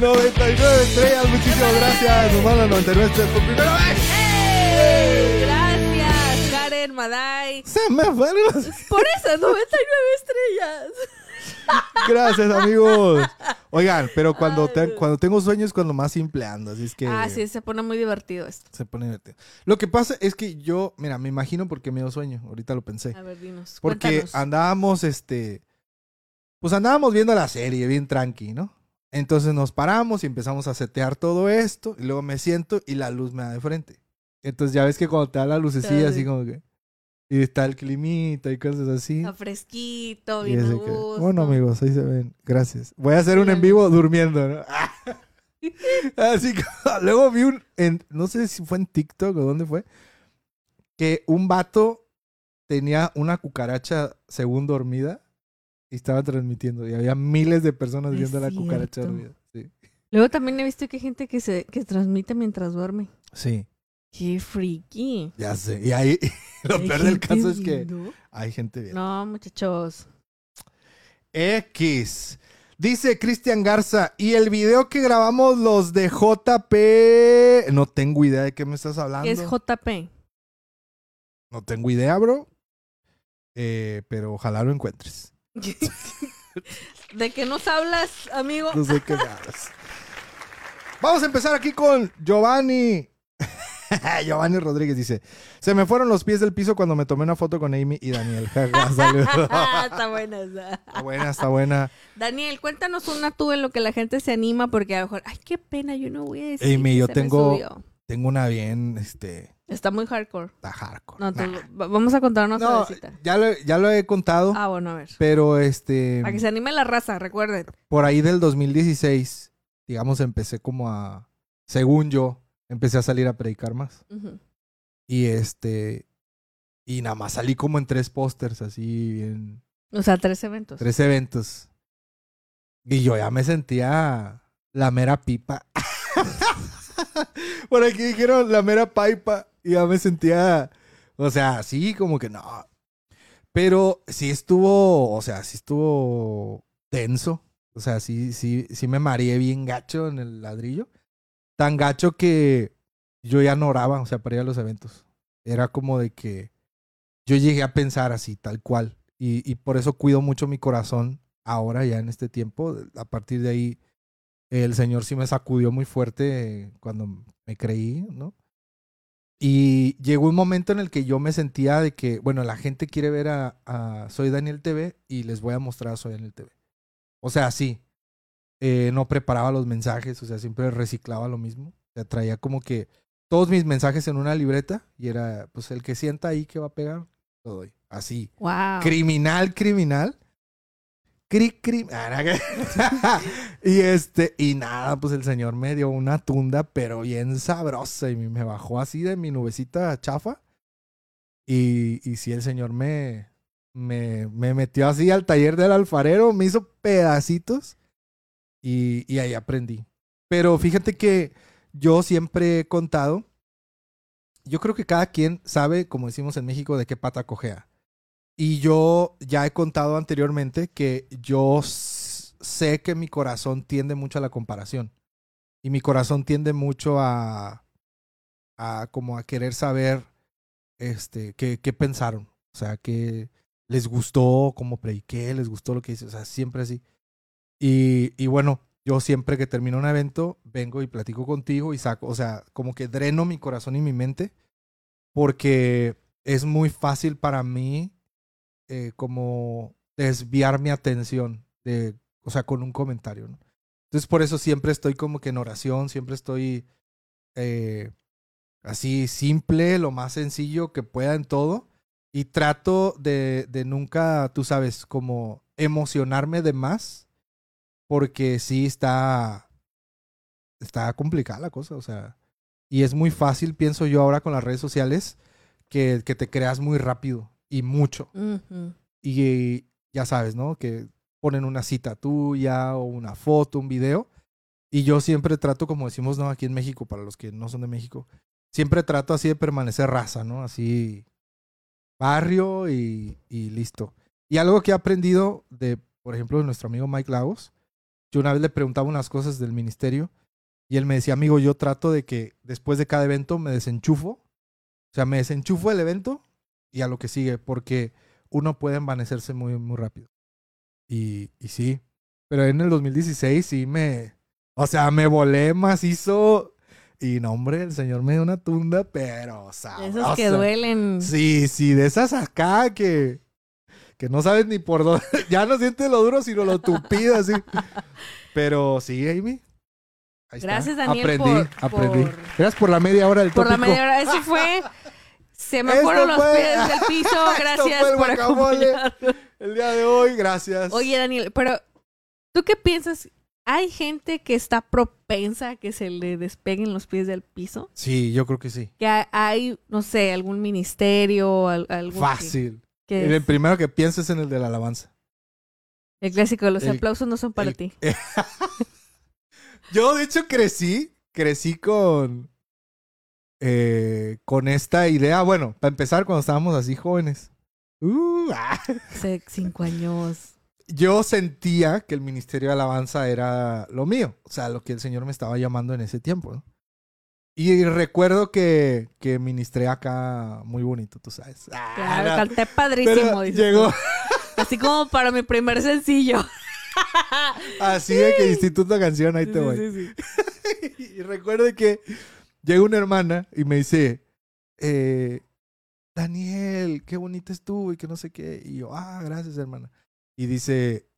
S1: 99 estrellas. Muchísimas gracias. Nos mandan 99 estrellas por primera vez.
S2: ¡Ey! Gracias, Karen Maday.
S1: Se me fueron.
S2: Por esas 99 estrellas.
S1: Gracias, amigos. Oigan, pero cuando, te- cuando tengo sueños es cuando más simple ando. Así es que...
S2: Ah, sí, se pone muy divertido esto.
S1: Se pone divertido. Lo que pasa es que yo, mira, me imagino porque me dio sueño. Ahorita lo pensé.
S2: A ver, dinos.
S1: Porque
S2: Cuéntanos.
S1: andábamos, este. Pues andábamos viendo la serie, bien tranqui, ¿no? Entonces nos paramos y empezamos a setear todo esto. Y luego me siento y la luz me da de frente. Entonces ya ves que cuando te da la lucecilla, así
S2: Sí.
S1: como que. Y está el climita y cosas así.
S2: Está fresquito, bien a gusto.
S1: Bueno, amigos, ahí se ven. Gracias. Voy a hacer un en vivo durmiendo, ¿no? Así que luego vi un. en- no sé si fue en TikTok o dónde fue. Que un vato tenía una cucaracha según dormida y estaba transmitiendo. Y había miles de personas
S2: Es
S1: viendo la cucaracha dormida. Sí.
S2: Luego también he visto que hay gente que se que transmite mientras duerme.
S1: Sí,
S2: Qué freaky.
S1: ya sé. Y ahí lo peor del caso es que
S2: viendo.
S1: hay gente viendo.
S2: No, muchachos.
S1: X. Dice Cristian Garza, y el video que grabamos los de JP, no tengo idea de qué me estás hablando.
S2: ¿Qué es JP?
S1: no tengo idea, bro. Eh, pero ojalá lo encuentres.
S2: ¿De qué nos hablas, amigo?
S1: No sé qué me hablas. Vamos a empezar aquí con Giovanni. Giovanni Rodríguez dice: Se me fueron los pies del piso cuando me tomé una foto con Amy y Daniel. Saludos.
S2: Está buena esa.
S1: Está buena, está buena.
S2: Daniel, cuéntanos una tú en lo que la gente se anima, porque a lo mejor, ay, qué pena, yo no voy a decir.
S1: Amy,
S2: que
S1: yo
S2: se
S1: tengo-
S2: subió".
S1: Tengo una bien, este,
S2: Está muy hardcore.
S1: está hardcore.
S2: No,
S1: Nah.
S2: vamos a contar una
S1: No, ya lo, ya lo he contado,
S2: Ah, bueno, a ver.
S1: pero este,
S2: Para que se anime la raza, recuerden.
S1: por ahí del 2016, digamos, empecé como a, según yo, empecé a salir a predicar más.
S2: Ujú.
S1: Y este, y nada más salí como en tres pósters, así, en
S2: O sea, tres eventos.
S1: tres eventos. Y yo ya me sentía la mera pipa. Por aquí dijeron la mera pipa. Y ya me sentía, o sea, sí, como que no. Pero sí estuvo, o sea, sí estuvo tenso. O sea, sí, sí, sí me mareé bien gacho en el ladrillo. Tan gacho que yo ya no oraba, o sea, para ir a los eventos. Era como de que yo llegué a pensar así, tal cual. Y, por eso cuido mucho mi corazón ahora, ya en este tiempo. A partir de ahí, el Señor sí me sacudió muy fuerte cuando me creí, ¿no? Y llegó un momento en el que yo me sentía de que, bueno, la gente quiere ver a, a Soy Daniel TV y les voy a mostrar a Soy Daniel TV. O sea, sí. Eh, no preparaba los mensajes, o sea, siempre reciclaba lo mismo. O sea, traía como que todos mis mensajes en una libreta y era, pues, el que sienta ahí que va a pegar, lo doy. Así.
S2: Wow.
S1: Criminal, criminal. Cri, cri. Ah, y este, y nada, pues el señor me dio una tunda, pero bien sabrosa. Y me bajó así de mi nubecita chafa. Y, y sí, el Señor me, me, me metió así al taller del alfarero, me hizo pedacitos y, y ahí aprendí. Pero fíjate que yo siempre he contado, yo creo que cada quien sabe, como decimos en México, de qué pata cojea. Y yo ya he contado anteriormente que yo sé que mi corazón tiende mucho a la comparación. Y mi corazón tiende mucho a, a como a querer saber este, qué, qué pensaron. O sea, que les gustó cómo prediqué, les gustó lo que hice. O sea, siempre así. Y, y bueno, yo siempre que termino un evento, vengo y platico contigo y saco, o sea, como que dreno mi corazón y mi mente, porque es muy fácil para mí eh, como desviar mi atención de, o sea, con un comentario. Entonces por eso siempre estoy como que en oración, siempre estoy eh, así simple, lo más sencillo que pueda en todo. Y trato de, de nunca, tú sabes, como emocionarme de más, porque sí está, está complicada la cosa, o sea, y es muy fácil, pienso yo ahora con las redes sociales, que, que te creas muy rápido y mucho.
S2: Ujú.
S1: Y ya sabes, ¿no? Que ponen una cita tuya o una foto, un video. Y yo siempre trato, como decimos, ¿no? Aquí en México, para los que no son de México, siempre trato así de permanecer raza, ¿no? Así, barrio y, y listo. Y algo que he aprendido de, por ejemplo, de nuestro amigo Mike Lagos, yo una vez le preguntaba unas cosas del ministerio y él me decía, amigo, yo trato de que después de cada evento me desenchufo. O sea, me desenchufo el evento y a lo que sigue, porque uno puede envanecerse muy, muy rápido. Y, y sí, pero en el 2016 sí me, o sea, me volé macizo y no, hombre, el señor me dio una tunda, pero sabrosa.
S2: Esos que duelen.
S1: Sí, sí, de esas acá que, que no sabes ni por dónde, ya no sientes lo duro, sino lo tupido así. Pero sí, Amy. Ahí está.
S2: Gracias, Daniel,
S1: Aprendí,
S2: por-
S1: aprendí.
S2: por-
S1: Gracias por la media hora del
S2: Por la
S1: tópico.
S2: media hora. Eso fue. Se me fueron los
S1: fue-
S2: pies del piso. Gracias por.
S1: El día de hoy, gracias.
S2: Oye, Daniel, pero ¿tú qué piensas? ¿Hay gente que está propensa a que se le despeguen los pies del piso?
S1: Sí, yo creo que sí.
S2: Que ha- hay, no sé, algún ministerio,
S1: Fácil. El primero que pienses en el de la alabanza.
S2: el clásico, los
S1: el-
S2: aplausos no son para
S1: el-
S2: ti.
S1: Yo, de hecho, crecí, crecí con, eh, con esta idea. Bueno, para empezar, cuando estábamos así jóvenes. Uh, ah.
S2: Cinco años.
S1: Yo sentía que el ministerio de alabanza era lo mío. O sea, lo que el Señor me estaba llamando en ese tiempo. ¿no? Y recuerdo que, que ministré acá muy bonito, tú sabes. Ah,
S2: Claro,
S1: no.
S2: canté padrísimo.
S1: Llegó
S2: tú. Así como para mi primer sencillo.
S1: así de que instituto canción, ahí
S2: Sí,
S1: te voy.
S2: sí, sí.
S1: y recuerdo que llega una hermana y me dice, eh, Daniel, qué bonita estuvo y que no sé qué. Y yo, ah, gracias, hermana. Y dice,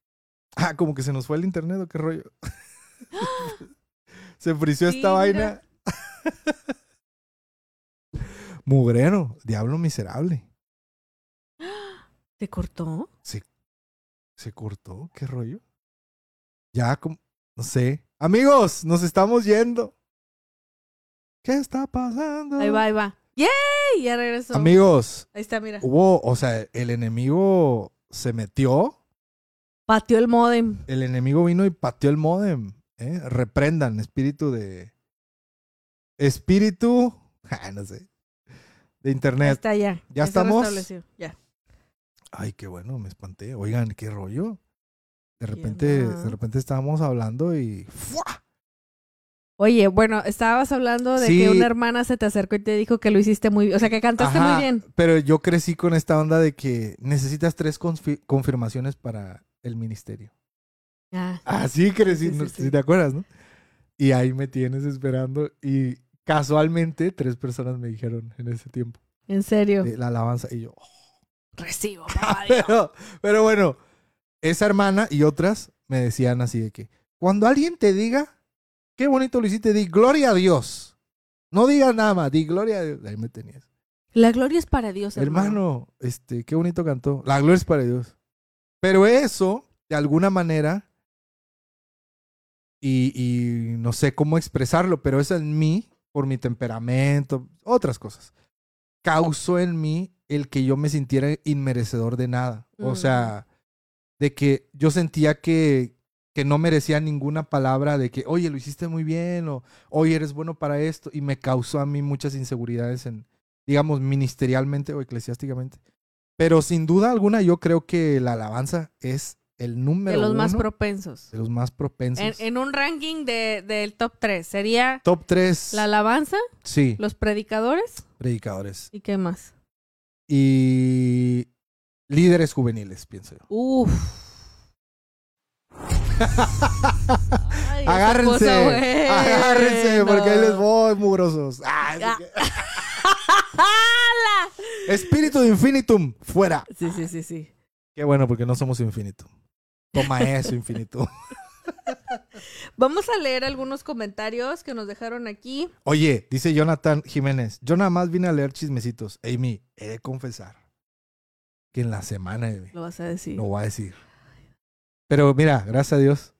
S1: ah, como que se nos fue el internet o qué rollo. se frició esta vaina. Mugrero, diablo miserable.
S2: ¿Te cortó?
S1: Se cortó, qué rollo. Ya, como, no sé. Amigos, nos estamos yendo. ¿Qué está pasando?
S2: Ahí va, ahí va. ¡Yay! Ya regresó.
S1: Amigos,
S2: Ahí está, mira.
S1: hubo, o sea, el enemigo se metió,
S2: Pateó el modem.
S1: el enemigo vino y pateó el modem. ¿eh? Reprendan, espíritu de. Espíritu. no sé. De internet.
S2: está ya.
S1: ¿Ya estamos?
S2: Ya.
S1: Ay, qué bueno, me espanté. Oigan, qué rollo. De repente, de repente estábamos hablando y. ¡fua!
S2: Oye, bueno, estabas hablando de
S1: Sí.
S2: que una hermana se te acercó y te dijo que lo hiciste muy bien. O sea, que cantaste
S1: Ajá,
S2: muy bien.
S1: Pero yo crecí con esta onda de que necesitas tres confi- confirmaciones para el ministerio.
S2: Ah,
S1: Así crecí,
S2: Sí, sí.
S1: si te acuerdas, ¿no? Y ahí me tienes esperando y casualmente tres personas me dijeron en ese tiempo
S2: en serio.
S1: de la alabanza y yo, oh.
S2: Recibo, papá Dios.
S1: pero, pero bueno, esa hermana y otras me decían así de que cuando alguien te diga qué bonito lo hiciste, di gloria a Dios. No digas nada más, di gloria a Dios. Ahí me tenías.
S2: La gloria es para Dios, hermano.
S1: Hermano, este, qué bonito cantó. La gloria es para Dios. Pero eso, de alguna manera, y, y no sé cómo expresarlo, pero eso en mí, por mi temperamento, otras cosas, causó en mí el que yo me sintiera inmerecedor de nada. O
S2: Mm.
S1: sea, de que yo sentía que, que no merecía ninguna palabra de que, oye, lo hiciste muy bien o, oye, eres bueno para esto. Y me causó a mí muchas inseguridades en, digamos, ministerialmente o eclesiásticamente. Pero sin duda alguna, yo creo que la alabanza es el número
S2: De los más propensos.
S1: de los más propensos.
S2: En, en un ranking de, del top 3 sería
S1: Top 3.
S2: la alabanza,
S1: Sí,
S2: los predicadores
S1: predicadores.
S2: y qué más.
S1: Y líderes juveniles, pienso yo.
S2: Uf. Ay,
S1: agárrense,
S2: cosa
S1: agárrense, porque ahí les voy, mugrosos. Ah, así
S2: Ah.
S1: que- Espíritu de infinitum, fuera.
S2: Sí, sí, sí, sí.
S1: Qué bueno, porque no somos infinitum. Toma eso, infinitum.
S2: Vamos a leer algunos comentarios que nos dejaron aquí.
S1: Oye, dice Jonathan Jiménez, yo nada más vine a leer chismecitos. Amy, he de confesar que en la semana, Amy,
S2: Lo vas a decir.
S1: lo voy a decir. Pero mira, gracias a Dios,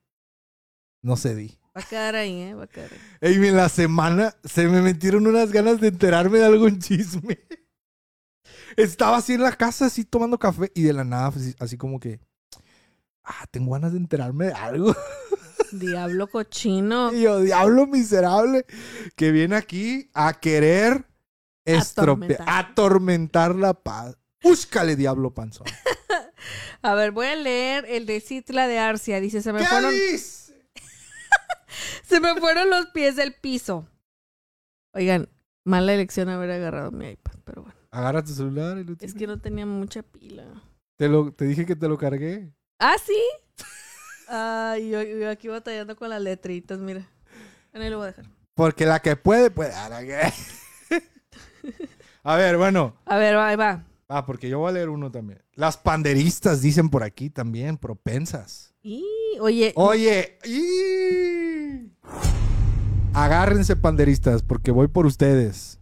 S1: no cedí.
S2: Va a quedar ahí, ¿eh? Va a quedar ahí.
S1: Amy, en la semana se me metieron unas ganas de enterarme de algún chisme. Estaba así en la casa, así tomando café, y de la nada, así, así como que, ah, tengo ganas de enterarme de algo.
S2: Diablo cochino.
S1: Y yo, diablo miserable, que viene aquí a querer estropear,
S2: Atormentar.
S1: la paz. Búscale, diablo panzón.
S2: A ver, voy a leer el de Citla de Arcia. Dice, se me
S1: ¿Qué
S2: fueron,
S1: dice?
S2: se me fueron los pies del piso. Oigan, mala elección haber agarrado mi iPad, pero bueno.
S1: Agarra tu celular y lo
S2: Es que no tenía mucha pila.
S1: te, lo, te dije que te lo cargué.
S2: ¿Ah, sí? Ay, yo, yo aquí batallando con las letritas, mira. En ahí lo voy a dejar.
S1: Porque la que puede, puede. A la que- A ver, bueno.
S2: A ver, ahí va.
S1: Ah, porque yo voy a leer uno también. Las panderistas dicen por aquí también, propensas.
S2: Y, oye,
S1: Oye, y... agárrense panderistas porque voy por ustedes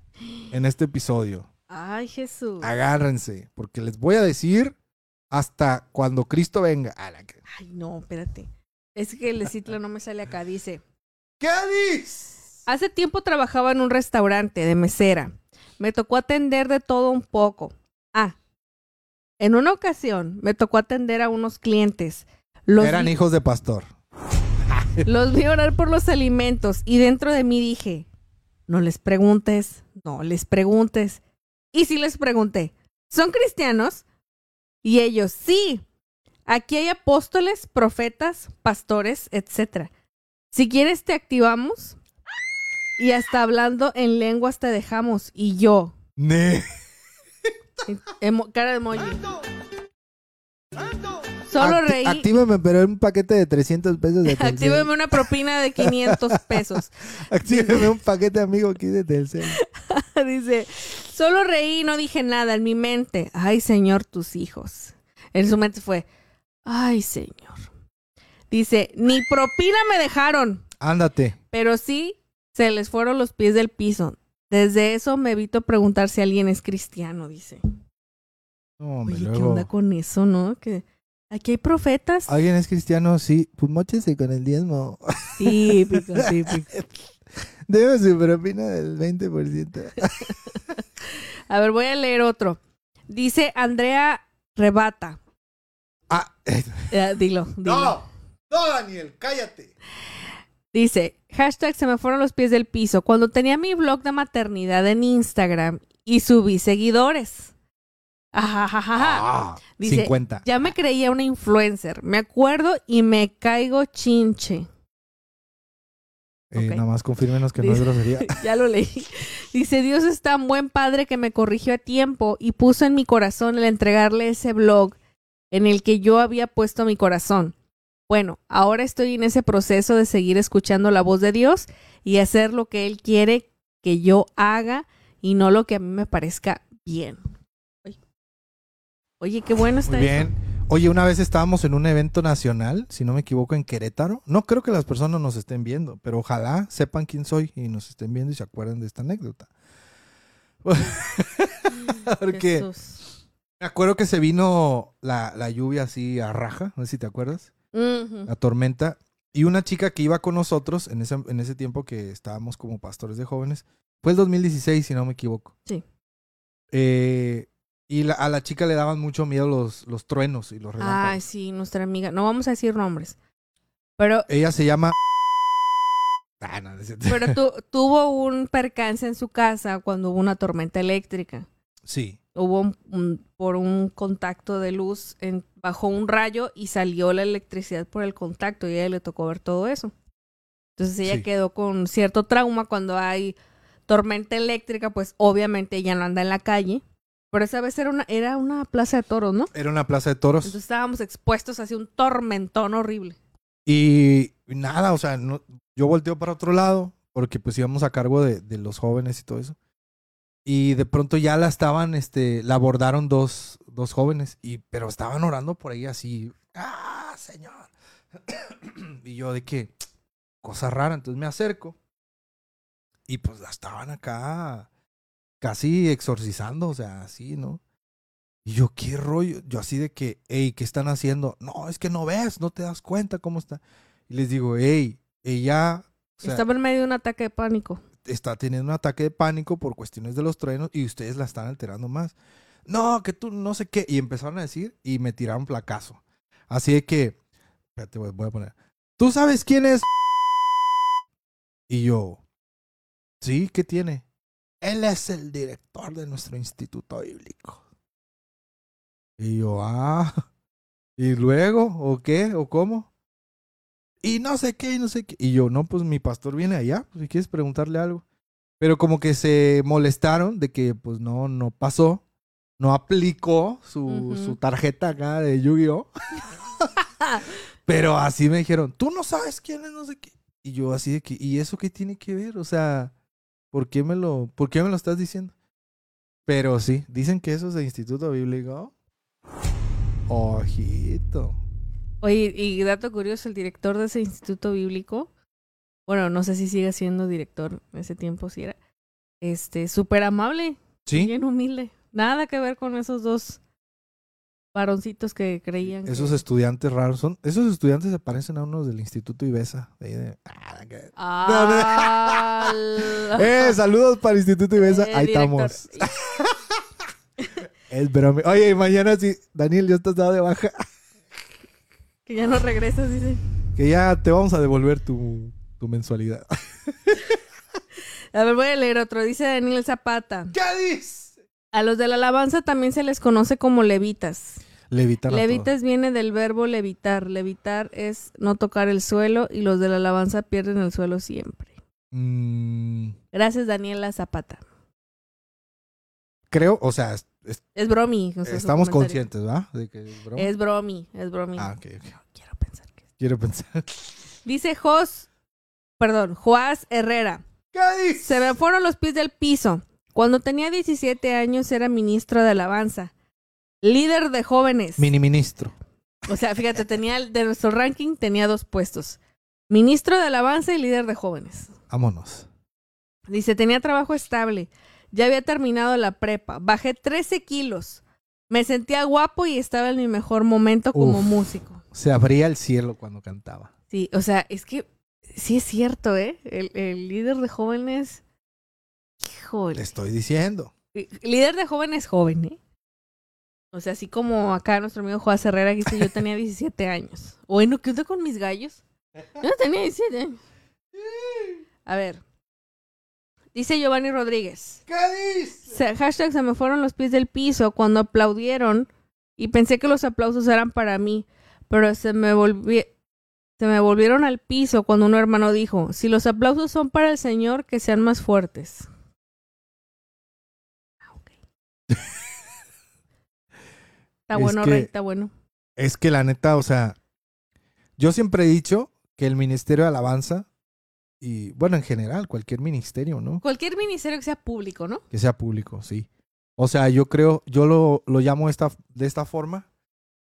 S1: en este episodio.
S2: ay, Jesús.
S1: Agárrense, porque les voy a decir hasta cuando Cristo venga. A la que-
S2: Ay, no, espérate. Es que el Citla no me sale acá. Dice,
S1: ¿Qué dices?
S2: hace tiempo trabajaba en un restaurante de mesera. Me tocó atender de todo un poco. Ah, en una ocasión me tocó atender a unos clientes. Los
S1: Eran
S2: vi-
S1: hijos de pastor.
S2: Los vi orar por los alimentos y dentro de mí dije, no les preguntes, no les preguntes. Y sí les pregunté, ¿son cristianos? Y ellos, sí. Aquí hay apóstoles, profetas, pastores, etc. Si quieres te activamos y hasta hablando en lenguas te dejamos. Y yo,
S1: Ne.
S2: emo- cara de emoji. Solo
S1: Acti-
S2: reí.
S1: Actívame, pero un paquete de 300 pesos de Telcel.
S2: Actíveme una propina de 500 pesos.
S1: Actívame un paquete amigo aquí de Telcel.
S2: Dice, solo reí y no dije nada en mi mente. Ay, Señor, tus hijos. En su mente fue, ay, Señor. Dice, ni propina me dejaron,
S1: Ándate.
S2: pero sí se les fueron los pies del piso. Desde eso me evito preguntar si alguien es cristiano, dice.
S1: No,
S2: Oye, ¿qué
S1: luego-
S2: onda con eso, no? Que aquí hay profetas.
S1: ¿Alguien es cristiano? Sí. Pues mochese con el diezmo.
S2: Típico, típico.
S1: Debe su propina del 20%.
S2: A ver, voy a leer otro. Dice Andrea Rebata.
S1: Ah, eh,
S2: dilo, dilo.
S1: no. No, Daniel, cállate.
S2: Dice, hashtag se me fueron los pies del piso. Cuando tenía mi blog de maternidad en Instagram y subí seguidores. Ajajaja.
S1: Ah,
S2: Dice,
S1: 50.
S2: Ya me creía una influencer. Me acuerdo y me caigo chinche.
S1: Eh. Nada más confírmenos que no es grosería.
S2: ya lo leí. Dice, Dios es tan buen padre que me corrigió a tiempo y puso en mi corazón el entregarle ese blog en el que yo había puesto mi corazón. Bueno, ahora estoy en ese proceso de seguir escuchando la voz de Dios y hacer lo que Él quiere que yo haga y no lo que a mí me parezca bien. Oye, qué bueno está
S1: Muy
S2: eso.
S1: Oye, una vez estábamos en un evento nacional, si no me equivoco, en Querétaro. No creo que las personas nos estén viendo, pero ojalá sepan quién soy y nos estén viendo y se acuerden de esta anécdota. Porque
S2: Jesús.
S1: me acuerdo que se vino la, la lluvia así a raja, no sé si te acuerdas,
S2: Ujú.
S1: la tormenta. Y una chica que iba con nosotros en ese, en ese tiempo que estábamos como pastores de jóvenes, fue el 2016, si no me equivoco.
S2: Sí.
S1: Eh, Y la- a la chica le daban mucho miedo los, los truenos y los relámpagos.
S2: Ay, sí, nuestra amiga. No vamos a decir nombres. Pero,
S1: Ella se llama... Ah, no, es
S2: pero tu- tuvo un percance en su casa cuando hubo una tormenta eléctrica.
S1: Sí.
S2: Hubo un, un- por un contacto de luz, en, bajó un rayo y salió la electricidad por el contacto y a ella le tocó ver todo eso. Entonces ella
S1: Sí.
S2: quedó con cierto trauma cuando hay tormenta eléctrica, pues obviamente ella no anda en la calle. Pero esa vez era una, era una plaza de toros, ¿no?
S1: Era una plaza de toros.
S2: Entonces estábamos expuestos hacia un tormentón horrible.
S1: Y nada, o sea, no, yo volteo para otro lado porque pues íbamos a cargo de, de los jóvenes y todo eso. Y de pronto ya la estaban, este, la abordaron dos, dos jóvenes, y, pero estaban orando por ahí así, ¡ah, señor! y yo de que, cosa rara, entonces me acerco y pues la estaban acá casi exorcizando, o sea, así, ¿no? Y yo, ¿qué rollo? Yo así de que, hey, ¿qué están haciendo? No, es que no ves, no te das cuenta cómo está. Y les digo, hey, ella o sea,
S2: Estaba en medio de un ataque de pánico.
S1: está teniendo un ataque de pánico por cuestiones de los truenos y ustedes la están alterando más. No, que tú no sé qué. Y empezaron a decir y me tiraron placazo. Así de que, espérate, voy voy a poner. ¿Tú sabes quién es? Y yo, sí, ¿qué tiene? Él es el director de nuestro instituto bíblico. Y yo, ah, ¿y luego? ¿O qué? ¿O cómo? Y no sé qué, y no sé qué. Y yo, no, pues mi pastor viene allá, pues si quieres preguntarle algo. Pero como que se molestaron de que pues no, no pasó. No aplicó su, su tarjeta acá de Yu-Gi-Oh! Pero así me dijeron, tú no sabes quién es, no sé qué. Y yo así de que, ¿y eso qué tiene que ver? O sea, ¿por qué me lo, por qué me lo estás diciendo? Pero sí, dicen que eso es de Instituto Bíblico. Ojito.
S2: Oye, y dato curioso, el director de ese instituto bíblico, bueno, no sé si sigue siendo director, en ese tiempo sí era, este, súper amable,
S1: ¿Sí?
S2: bien humilde. Nada que ver con esos dos varoncitos que creían.
S1: Esos
S2: que...
S1: estudiantes raros son. Esos estudiantes se parecen a unos del Instituto Ibesa. de ahí de- Ah,
S2: Ah,
S1: Eh, saludos para el Instituto Ibesa.
S2: Eh,
S1: Ahí
S2: director.
S1: estamos. Es broma. Oye, mañana sí. Daniel, ya estás dado de baja.
S2: Que ya no regresas, dice.
S1: Que ya te vamos a devolver tu, tu mensualidad.
S2: A ver, voy a leer otro. Dice Daniel Zapata.
S1: ¿Qué dices?
S2: A los de la alabanza también se les conoce como levitas.
S1: Levitan a
S2: Levitas viene del verbo levitar. Levitar es no tocar el suelo y los de la alabanza pierden el suelo siempre.
S1: todo. Mm,
S2: Gracias, Daniela Zapata.
S1: creo, o sea, es- es-
S2: Es bromi. o sea,
S1: estamos conscientes, ¿verdad? De que es.
S2: Es bromi, es bromi.
S1: Ah, ok, ok.
S2: Quiero pensar que
S1: Quiero pensar.
S2: Dice Jos, perdón, Joás Herrera.
S1: ¿Qué dices?
S2: Se me fueron los pies del piso. Cuando tenía 17 años era ministro de alabanza. Líder de jóvenes.
S1: Mini ministro.
S2: O sea, fíjate, tenía de nuestro ranking tenía dos puestos. Ministro de alabanza y líder de jóvenes.
S1: Vámonos.
S2: Dice, tenía trabajo estable. Ya había terminado la prepa. Bajé 13 kilos. Me sentía guapo y estaba en mi mejor momento como
S1: Uf.
S2: músico.
S1: Se abría el cielo cuando cantaba.
S2: Sí, o sea, es que sí es cierto, ¿eh? El, el líder de jóvenes...
S1: Le
S2: Híjole.
S1: estoy diciendo.
S2: Líder de jóvenes joven, ¿eh? O sea, así como acá nuestro amigo Juan Herrera que dice, yo tenía 17 años. Bueno, ¿qué onda con mis gallos? Yo tenía 17 años. A ver. Dice Giovanni Rodríguez.
S1: ¿Qué dices?
S2: Se- hashtag se me fueron los pies del piso cuando aplaudieron y pensé que los aplausos eran para mí, pero se me volví se me volvieron al piso cuando un hermano dijo, si los aplausos son para el Señor, que sean más fuertes. Ah, ok. Está
S1: Es
S2: bueno,
S1: que-
S2: Rey, está bueno.
S1: Es que la neta, o sea, yo siempre he dicho que el Ministerio de Alabanza, y bueno, en general, cualquier ministerio, ¿no?
S2: Cualquier ministerio que sea público, ¿no?
S1: Que sea público, sí. O sea, yo creo, yo lo, lo llamo esta, de esta forma,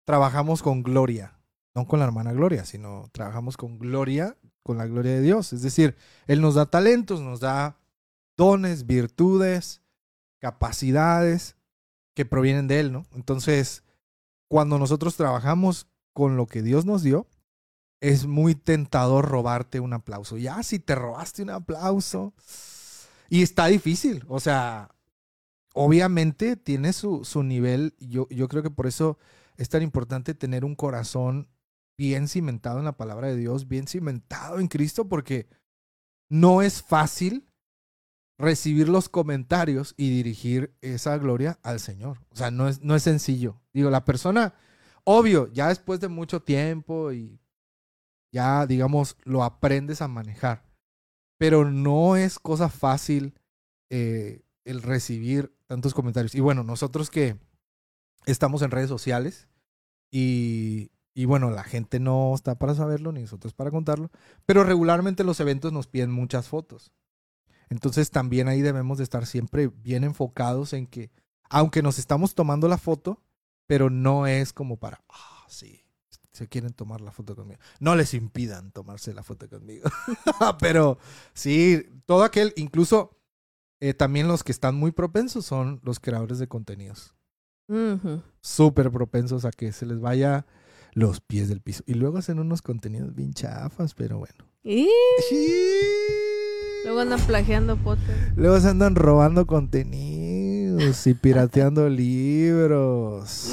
S1: trabajamos con gloria, no con la hermana Gloria, sino trabajamos con gloria, con la gloria de Dios. Es decir, Él nos da talentos, nos da dones, virtudes, capacidades que provienen de Él, ¿no? Entonces, cuando nosotros trabajamos con lo que Dios nos dio, es muy tentador robarte un aplauso. Ya, si te robaste un aplauso, y está difícil, o sea, obviamente tiene su, su nivel. Yo, yo creo que por eso es tan importante tener un corazón bien cimentado en la palabra de Dios, bien cimentado en Cristo, porque no es fácil recibir los comentarios y dirigir esa gloria al Señor. O sea, no es, no es sencillo. Digo, la persona, obvio, ya después de mucho tiempo y ya, digamos, lo aprendes a manejar. Pero no es cosa fácil eh, el recibir tantos comentarios. Y bueno, nosotros que estamos en redes sociales y, y bueno, la gente no está para saberlo, ni nosotros para contarlo, pero regularmente los eventos nos piden muchas fotos. Entonces también ahí debemos de estar siempre bien enfocados en que, aunque nos estamos tomando la foto, pero no es como para, ah, sí, se quieren tomar la foto conmigo. No les impidan tomarse la foto conmigo. pero sí, todo aquel, incluso eh, también los que están muy propensos son los creadores de contenidos.
S2: Ujú.
S1: Súper propensos a que se les vaya los pies del piso. Y luego hacen unos contenidos bien chafas, pero bueno.
S2: Y luego andan plagiando podcast.
S1: Luego se andan robando contenidos y pirateando libros.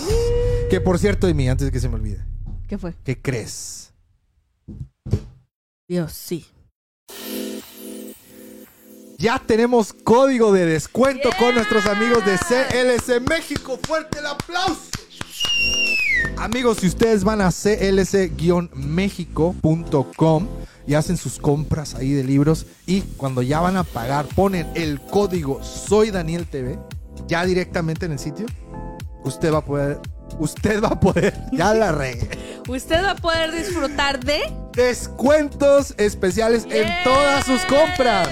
S1: Que por cierto, Amy, antes de que se me olvide,
S2: ¿Qué fue?
S1: ¿qué crees?
S2: Dios, sí.
S1: Ya tenemos código de descuento con nuestros amigos de CLC México. Fuerte el aplauso. Amigos, si ustedes van a clc-méxico.com y hacen sus compras ahí de libros y cuando ya van a pagar ponen el código Soy Daniel TV, ya directamente en el sitio, usted va a poder, usted va a poder, ya la regué,
S2: Usted va a poder disfrutar de
S1: descuentos especiales en todas sus compras.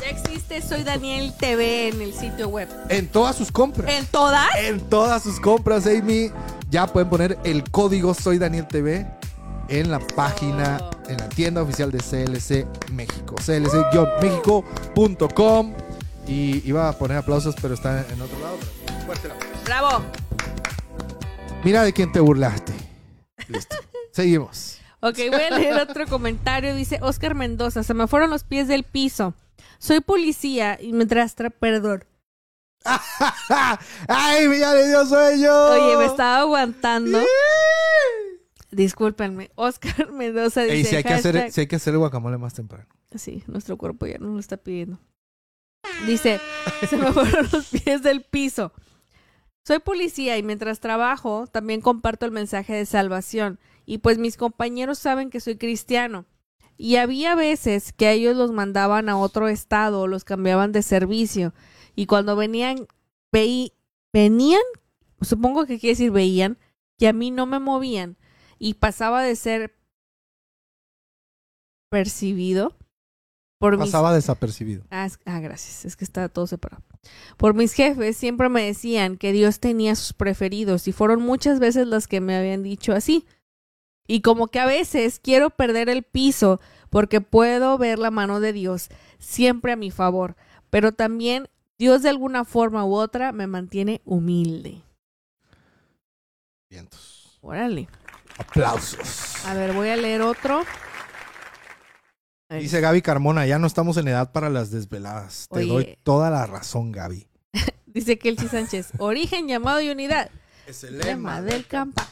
S2: Ya existe Soy Daniel TV en el sitio web.
S1: En todas sus compras.
S2: ¿En todas?
S1: En todas sus compras, Amy. Ya pueden poner el código Soy Daniel TV en la página, en la tienda oficial de CLC México. CLC-méxico.com. Y iba a poner aplausos, pero está en otro lado.
S2: Bravo.
S1: Mira de quién te burlaste. Listo. Seguimos.
S2: Ok, voy a leer otro comentario. Dice Oscar Mendoza, se me fueron los pies del piso. Soy policía y mientras tra... Perdón.
S1: ¡Ay, ya le dio sueño!
S2: Oye, me estaba aguantando. Discúlpenme. Oscar Mendoza dice
S1: Ey, si hay, que hacer,
S2: hashtag-
S1: si hay que hacer el guacamole más temprano.
S2: Sí, nuestro cuerpo ya nos lo está pidiendo. Dice, se me fueron los pies del piso. Soy policía y mientras trabajo también comparto el mensaje de salvación. Y pues mis compañeros saben que soy cristiano. Y había veces que a ellos los mandaban a otro estado o los cambiaban de servicio. Y cuando venían, veí, venían, supongo que quiere decir veían, que a mí no me movían. Y pasaba de ser percibido por mis
S1: Pasaba desapercibido.
S2: Ah, es- ah, gracias. Es que está todo separado. Por mis jefes siempre me decían que Dios tenía sus preferidos y fueron muchas veces las que me habían dicho así. Y como que a veces quiero perder el piso porque puedo ver la mano de Dios siempre a mi favor, pero también Dios de alguna forma u otra me mantiene humilde.
S1: Vientos.
S2: Órale.
S1: Aplausos.
S2: A ver, voy a leer otro.
S1: Dice Gaby Carmona, ya no estamos en edad para las desveladas. Te
S2: Oye.
S1: doy toda la razón, Gaby.
S2: Dice Kelchi Sánchez, origen, llamado y unidad.
S1: Es el
S2: Lema del campa.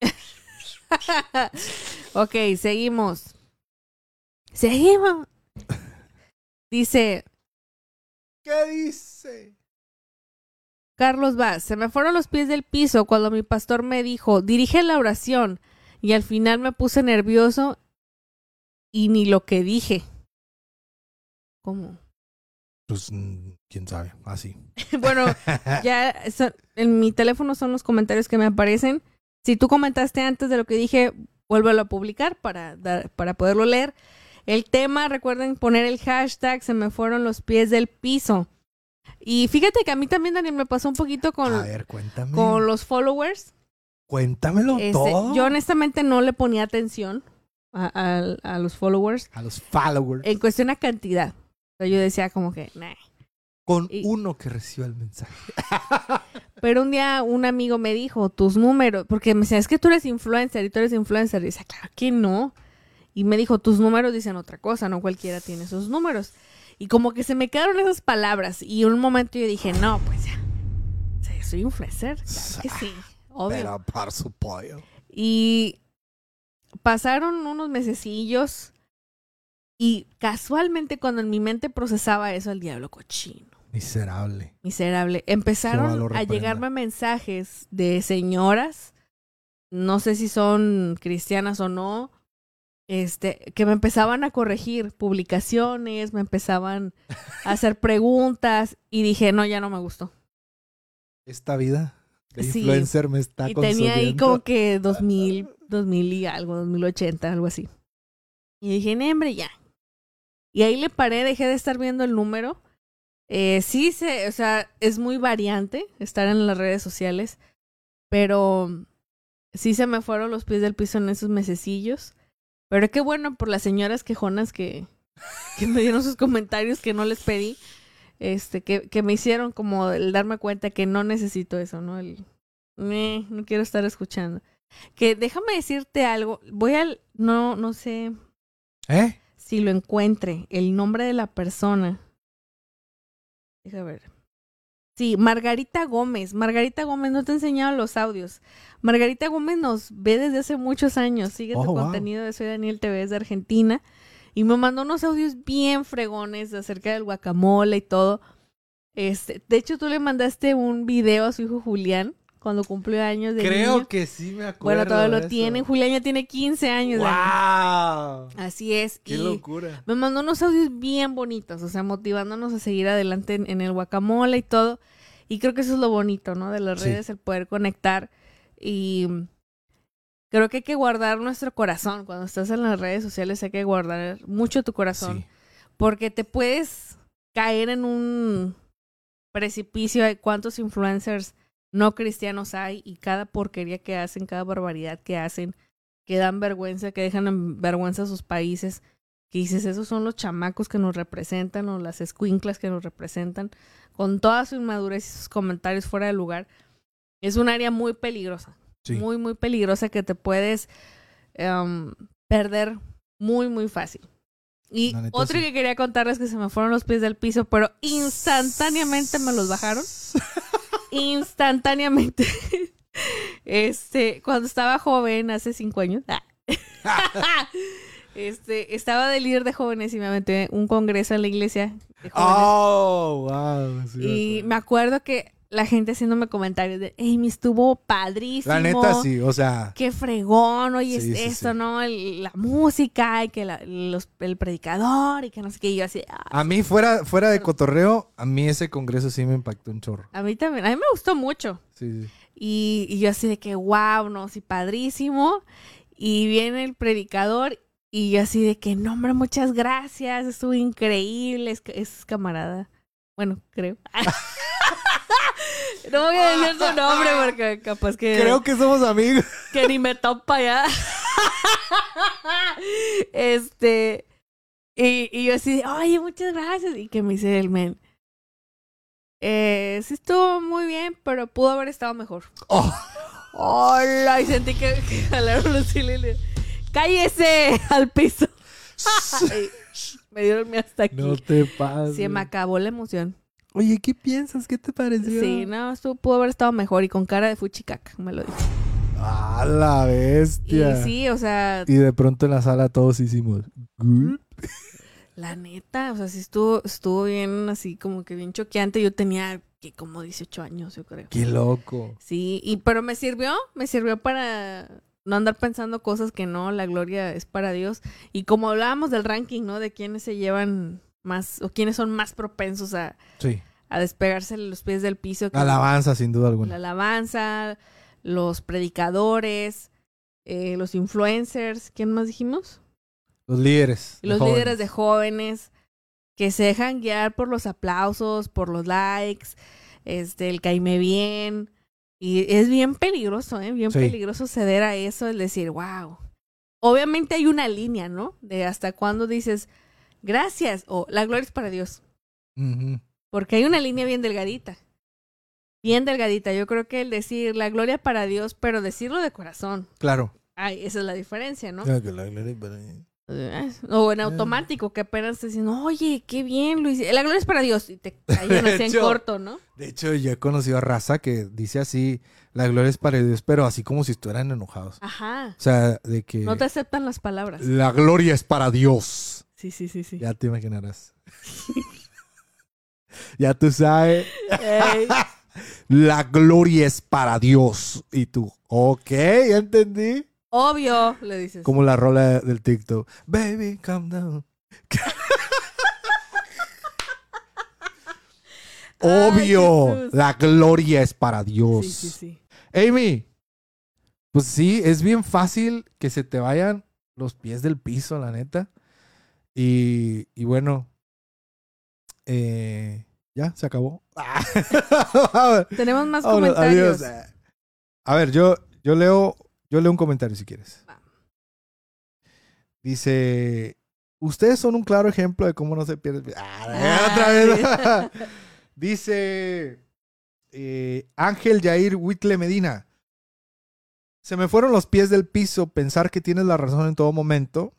S2: ok, seguimos. Seguimos. Dice
S1: ¿Qué dice?
S2: Carlos Vaz, se me fueron los pies del piso cuando mi pastor me dijo, dirige la oración. Y al final me puse nervioso y ni lo que dije. ¿Cómo?
S1: Pues, mm, quién sabe, así.
S2: bueno, ya son- en mi teléfono son los comentarios que me aparecen. Si tú comentaste antes de lo que dije, vuélvelo a publicar para, dar- para poderlo leer. El tema, recuerden poner el hashtag, se me fueron los pies del piso. Y fíjate que a mí también, Daniel, me pasó un poquito con,
S1: A ver, cuéntame.
S2: con los followers.
S1: Cuéntamelo
S2: Este,
S1: todo.
S2: yo honestamente no le ponía atención a, a- a los followers
S1: A los followers.
S2: en cuestión a cantidad. O sea, yo decía como que, nah.
S1: con
S2: y-
S1: uno que reciba el mensaje.
S2: Pero un día un amigo me dijo, tus números, porque me decía, es que tú eres influencer y tú eres influencer. Y dice, claro que no. Y me dijo, tus números dicen otra cosa, no cualquiera tiene esos números. Y como que se me quedaron esas palabras. Y en un momento yo dije, no, pues ya. Soy influencer. Claro que sí. Obvio.
S1: Pero por su pollo.
S2: Y pasaron unos mesecillos. Y casualmente cuando en mi mente procesaba eso, el diablo cochino.
S1: Miserable.
S2: Miserable. Empezaron a llegarme mensajes de señoras, no sé si son cristianas o no, este, que me empezaban a corregir publicaciones, me empezaban a hacer preguntas y dije, no, ya no me gustó.
S1: Esta vida de
S2: Sí.
S1: influencer me está
S2: y tenía ahí como que 2000, 2000 y algo, 2080, algo así. Y dije, "No, hombre, ya. Y ahí le paré, dejé de estar viendo el número. Eh, sí, se, o sea, es muy variante estar en las redes sociales, pero sí se me fueron los pies del piso en esos mesecillos. Pero qué bueno por las señoras quejonas que, que me dieron sus comentarios que no les pedí, este, que, que me hicieron como el darme cuenta que no necesito eso, ¿no? El, "Meh, no quiero estar escuchando. Que déjame decirte algo, voy al, no, no sé
S1: ¿Eh?
S2: si lo encuentre, el nombre de la persona. Deja ver. Sí, Margarita Gómez. Margarita Gómez, no te he enseñado los audios. Margarita Gómez nos ve desde hace muchos años. Sigue
S1: Oh,
S2: tu
S1: wow.
S2: contenido de Soy Daniel TV de Argentina. Y me mandó unos audios bien fregones acerca del guacamole y todo. Este, de hecho, tú le mandaste un video a su hijo Julián cuando cumplió años de
S1: Creo
S2: niño.
S1: que sí me acuerdo.
S2: Bueno, todavía lo
S1: eso.
S2: tiene. Julián ya tiene 15 años. Dani.
S1: ¡Wow!
S2: Así es.
S1: ¡Qué
S2: y
S1: locura!
S2: me mandó unos audios bien bonitos, o sea, motivándonos a seguir adelante en, en el guacamole y todo. Y creo que eso es lo bonito, ¿no? De las
S1: Sí.
S2: redes, el poder conectar. Y creo que hay que guardar nuestro corazón. Cuando estás en las redes sociales hay que guardar mucho tu corazón.
S1: Sí.
S2: Porque te puedes caer en un precipicio de cuántos influencers no cristianos hay y cada porquería que hacen, cada barbaridad que hacen, que dan vergüenza, que dejan en vergüenza a sus países, que dices, esos son los chamacos que nos representan o las escuinclas que nos representan, con toda su inmadurez y sus comentarios fuera de lugar. Es un área muy peligrosa,
S1: Sí.
S2: muy, muy peligrosa que te puedes em, perder muy, muy fácil. Y otro
S1: sí.
S2: que quería contarles que se me fueron los pies del piso, pero instantáneamente me los bajaron. instantáneamente. Este, cuando estaba joven, hace cinco años, ah, este, estaba de líder de jóvenes y me aventé un congreso en la iglesia de jóvenes.
S1: ¡Oh! ¡Wow! Sí,
S2: y
S1: me
S2: acuerdo que la gente haciéndome comentarios de, Amy, estuvo padrísimo.
S1: La neta, sí. O sea,
S2: Qué fregón, oye,
S1: Sí,
S2: es
S1: sí,
S2: esto,
S1: sí.
S2: ¿no? El- la música y que la- los- el predicador y que no sé qué. Y yo así, ah,
S1: a mí fuera, fuera de cotorreo, a mí ese congreso sí me impactó un chorro.
S2: a mí también, a mí me gustó mucho.
S1: Sí, sí.
S2: Y, y yo así de que, wow, no, sí, padrísimo. Y viene el predicador y yo así de que, no, hombre, muchas gracias, estuvo increíble, es, es camarada. Bueno, creo. no voy a decir su nombre porque capaz que,
S1: Creo que somos amigos.
S2: que ni me topa ya. este, y, y yo así oye, muchas gracias. Y que me dice el men, eh, sí estuvo muy bien, pero pudo haber estado mejor.
S1: Oh,
S2: Hola, y sentí que, que jalaron los le- ¡Cállese! Al piso. Me dieron mi hasta aquí.
S1: no te pases.
S2: Se me acabó la emoción.
S1: Oye, ¿qué piensas? ¿Qué te pareció?
S2: Sí, no, estuvo, pudo haber estado mejor y con cara de fuchicaca, me lo dijo.
S1: ¡Ah, la
S2: Y
S1: bestia!
S2: sí, o sea,
S1: Y de pronto en la sala todos hicimos. "Good".
S2: la neta, o sea, sí estuvo, estuvo bien así como que bien choqueante. Yo tenía que como 18 años, yo creo.
S1: ¡Qué loco!
S2: Sí, y pero me sirvió, me sirvió para no andar pensando cosas que no, la gloria es para Dios. Y como hablábamos del ranking, ¿no? De quiénes se llevan más o quiénes son más propensos a,
S1: Sí.
S2: a despegarse los pies del piso. que-
S1: Alabanza, sin duda
S2: La
S1: alguna.
S2: alabanza, los predicadores, eh, los influencers, ¿quién más dijimos?
S1: Los líderes.
S2: Los líderes de jóvenes que se dejan guiar por los aplausos, por los likes, este, el caime bien. Y es bien peligroso, ¿eh? Bien
S1: Sí.
S2: peligroso ceder a eso, es decir, wow. Obviamente hay una línea, ¿no? De hasta cuándo dices, gracias, o la gloria es para Dios. Porque hay una línea bien delgadita. Bien delgadita. Yo creo que el decir la gloria para Dios, pero decirlo de corazón.
S1: Claro.
S2: Ay, esa es la diferencia, ¿no?
S1: Claro que la gloria para-
S2: O en automático, que apenas te dicen, oye, qué bien, Luis. La gloria es para Dios. Y te callan así en corto, ¿no?
S1: De hecho, yo he conocido a raza que dice así, la gloria es para Dios, pero así como si estuvieran enojados.
S2: Ajá.
S1: O sea, de que
S2: No te aceptan las palabras.
S1: la gloria es para Dios.
S2: Sí, sí, sí, sí.
S1: Ya te imaginarás. ya tú sabes. La gloria es para Dios. Y tú, ok, ya entendí.
S2: obvio, le dices.
S1: Como la rola del TikTok. Baby, calm down. Obvio, la gloria es para Dios.
S2: Sí, sí, sí.
S1: Amy, pues sí, es bien fácil que se te vayan los pies del piso, la neta. Y, y bueno, eh, ya se acabó.
S2: Tenemos más comentarios.
S1: adiós. A ver, yo, yo leo, yo leo un comentario si quieres.
S2: Va.
S1: Dice, ustedes son un claro ejemplo de cómo no se pierde. Ah, otra vez. Dice eh, Ángel Yair Huitle Medina. Se me fueron los pies del piso pensar que tienes la razón en todo momento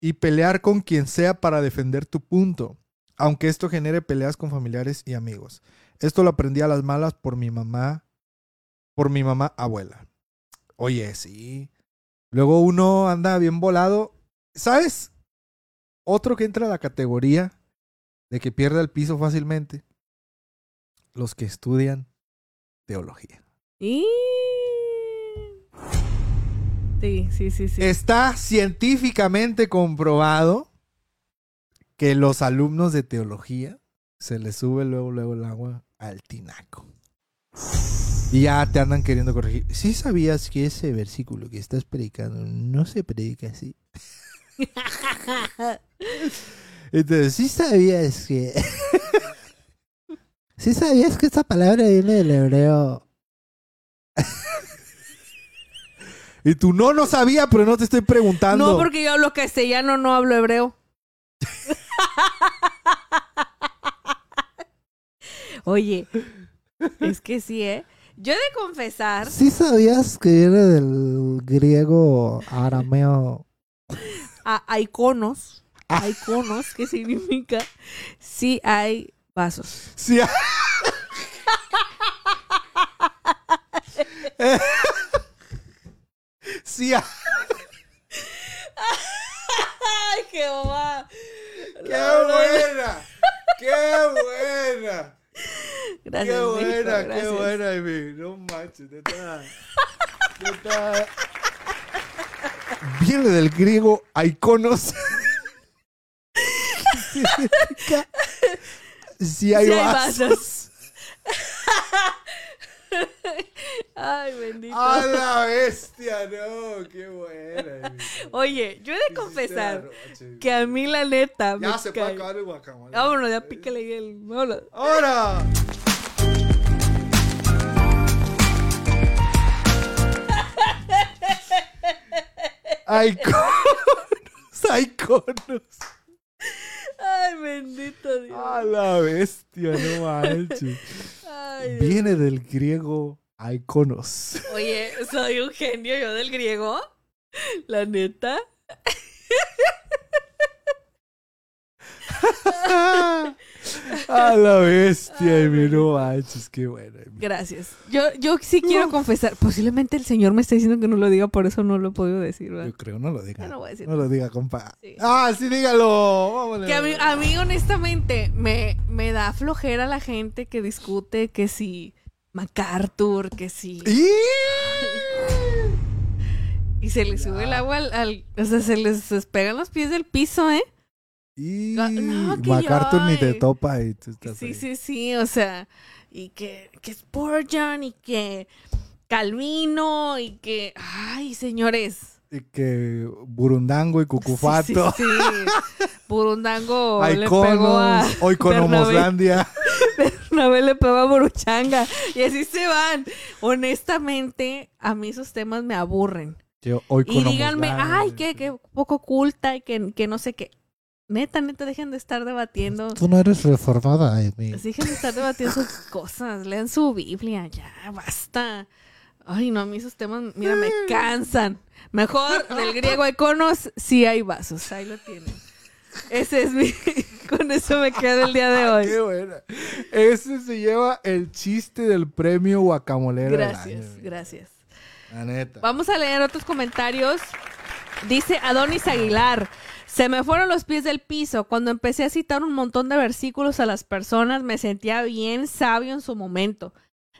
S1: y pelear con quien sea para defender tu punto, aunque esto genere peleas con familiares y amigos. Esto lo aprendí a las malas por mi mamá, por mi mamá abuela. Oye, sí. Luego uno anda bien volado. ¿Sabes? Otro que entra a la categoría de que pierde el piso fácilmente. Los que estudian teología.
S2: Y... Sí, sí, sí, sí.
S1: Está científicamente comprobado que los alumnos de teología se les sube luego, luego el agua al tinaco. Y ya te andan queriendo corregir. ¿Sí sabías que ese versículo que estás predicando no se predica así? Entonces, ¿sí sabías que... ¿Sí sabías que esta palabra viene del hebreo? y tú, no, no sabía, pero no te estoy preguntando.
S2: No, porque yo hablo castellano, no hablo hebreo. Oye, es que sí, ¿eh? Yo he de confesar,
S3: ¿Sí sabías que viene del griego arameo?
S2: a, a iconos, a iconos, ¿qué significa? Sí hay vasos.
S1: Sí. sí.
S2: ¡Ay, Jehová!
S1: ¡Qué buena! ¡Qué
S2: Gracias,
S1: buena! ¡Qué
S2: México,
S1: buena! ¡Qué
S2: gracias.
S1: buena, Amy! No manches. Viene del griego iconos. Significa Sí hay
S2: Sí hay
S1: vasos.
S2: vasos. Ay, bendito.
S1: ¡A la bestia! ¡No! ¡Qué buena!
S2: Oye, yo he de confesar que a mí la neta me
S1: Ya se puede acabar el guacamole.
S2: Vámonos, ya pícale ahí el... Vámonos.
S1: ¡Ahora! ¡Iconos! ¡Iconos!
S2: Ay, bendito Dios.
S1: ¡A la bestia! No manches.
S2: Ay.
S1: Viene del griego iconos.
S2: Oye, soy un genio yo del griego. La neta.
S1: ¡A la bestia! Amy, No manches, qué buena. Amy.
S2: Gracias. Yo, yo sí quiero confesar. Posiblemente el Señor me está diciendo que no lo diga, por eso no lo he podido decir. ¿verdad?
S1: Yo creo, no lo diga.
S2: No voy a decir
S1: No lo diga, compa.
S2: Sí.
S1: ¡Ah, sí, dígalo! Vámonos.
S2: Que a mí, a mí, honestamente, me, me da flojera la gente que discute que si MacArthur, que si...
S1: ¡Y!
S2: Y se les sube el agua al, al- O sea, se les despegan los pies del piso, ¿eh?
S1: Y
S2: No,
S1: MacArthur ni te
S2: ay.
S1: topa y tú estás
S2: Sí,
S1: ahí.
S2: sí, sí, o sea, y que, que Spurgeon y que Calvino y que, ay, señores.
S1: Y que Burundango y Cucufato.
S2: Sí, sí, sí. Burundango le pegó a
S1: Iconos, Oikonomoslandia.
S2: Bernabé le pegó a Boruchanga y así se van. Honestamente, a mí esos temas me aburren. Y díganme, ay, que, que poco culta y que, que no sé qué. Neta, neta, dejen de estar debatiendo.
S3: Tú no eres reformada, Amy.
S2: Dejen de estar debatiendo sus cosas. Lean su Biblia, ya, basta. Ay, no, a mí esos temas, mira, me cansan. Mejor del griego hay conos, sí hay vasos. Ahí lo tienen. Ese es mi. Con eso me quedo el día de hoy.
S1: Qué buena. Ese se lleva el chiste del premio guacamolero. del
S2: Gracias,
S1: año, güey.
S2: gracias.
S1: La neta.
S2: Vamos a leer otros comentarios. Dice Adonis Aguilar. Se me fueron los pies del piso. Cuando empecé a citar un montón de versículos a las personas, me sentía bien sabio en su momento.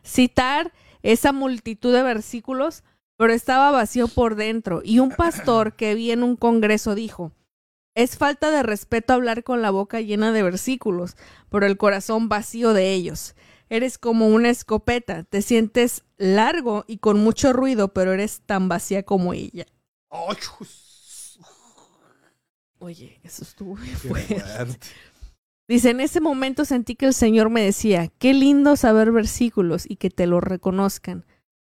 S2: Citar esa multitud de versículos, pero estaba vacío por dentro. Y un pastor que vi en un congreso dijo, es falta de respeto hablar con la boca llena de versículos, pero el corazón vacío de ellos. Eres como una escopeta, te sientes largo y con mucho ruido, pero eres tan vacía como ella.
S1: Ay,
S2: Oye, eso estuvo muy fuerte.
S1: fuerte.
S2: Dice, en ese momento sentí que el Señor me decía, qué lindo saber versículos y que te lo reconozcan,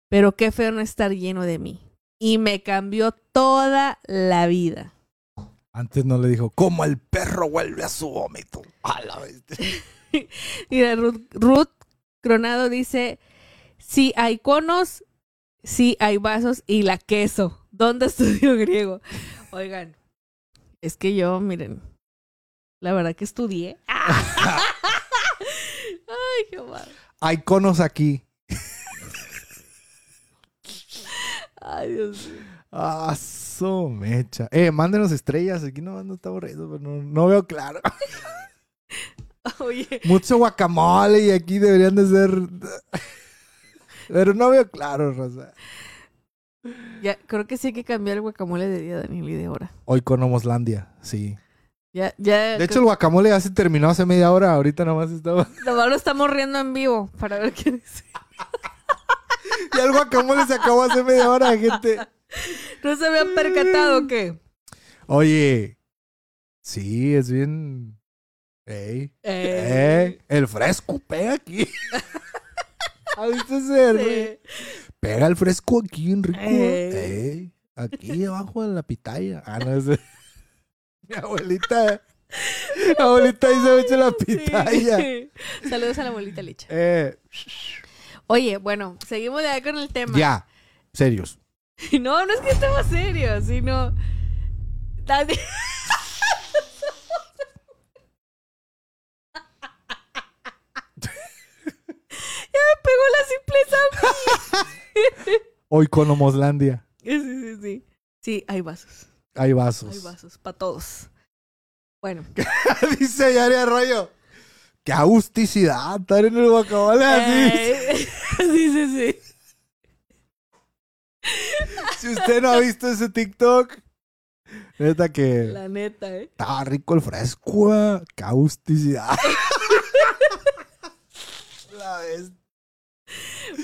S2: pero qué feo no estar lleno de mí. Y me cambió toda la vida.
S1: Antes no le dijo, como el perro vuelve a su vómito. A la.
S2: Mira, Ruth, Ruth Cronado dice, sí hay conos, sí hay vasos y la queso. ¿Dónde estudió griego? Oigan, es que yo, miren, la verdad que estudié. Ay, qué mal.
S1: Hay conos aquí.
S2: Ay, Dios mío.
S1: Ah, su mecha. Eh, mándenos estrellas. Aquí no, no está aburrido, pero no, no veo claro.
S2: Oye,
S1: Mucho guacamole y aquí deberían de ser. Pero no veo claro, Rosa.
S2: Ya, creo que sí hay que cambiar el guacamole de día, Daniel, y de hora.
S1: Hoy con Homoslandia, sí.
S2: Ya, ya.
S1: De hecho, el guacamole ya se terminó hace media hora. Ahorita nomás estaba.
S2: nomás lo estamos riendo en vivo para ver qué dice.
S1: Ya el guacamole se acabó hace media hora, gente.
S2: ¿No se habían percatado que?
S1: Oye. Sí, es bien. Ey.
S2: Eh,
S1: Eh, el fresco pega aquí. ¿Has visto ese,
S2: sí.
S1: Pega el fresco aquí, Enrico.
S2: Eh.
S1: Aquí abajo en la pitaya. Ah, no, ese. Mi abuelita. Mi abuelita dice mucho la pitaya.
S2: Sí. Saludos a la abuelita Licha.
S1: Eh,
S2: Oye, bueno, seguimos ya con el tema.
S1: ya, serios.
S2: No, no es que estemos serios, sino. Ya me pegó la simpleza.
S1: Con Homoslandia.
S2: Sí, sí, sí. Sí, hay vasos.
S1: Hay vasos.
S2: Hay vasos para todos. Bueno.
S1: dice Yari Arroyo. Qué agusticidad estar en el guacamole así.
S2: Eh, sí, sí, sí.
S1: Si usted no ha visto ese TikTok, neta que
S2: La neta, ¿eh?
S1: estaba rico el fresco. ah. Qué agusticidad. La vez.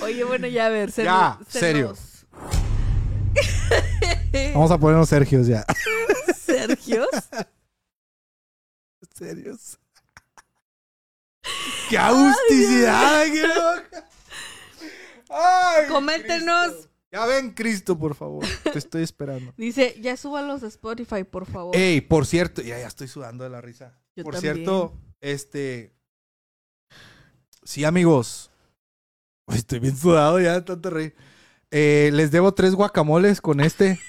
S2: Oye, bueno, ya a ver. se
S1: Ya,
S2: nos- se
S1: serio.
S2: nos-
S1: Vamos a ponernos Sergios ya.
S2: Sergios.
S1: Serios. ¡Qué agusticidad! qué loca! Ay,
S2: Coméntenos.
S1: Cristo. Ya ven, Cristo, por favor. Te estoy esperando.
S2: Dice, ya súbalos a Spotify, por favor.
S1: Ey, por cierto, ya, ya estoy sudando de la risa.
S2: Yo
S1: por
S2: también.
S1: cierto, este. Sí, amigos. Estoy bien sudado ya tanto reír. Eh, les debo tres guacamoles con este.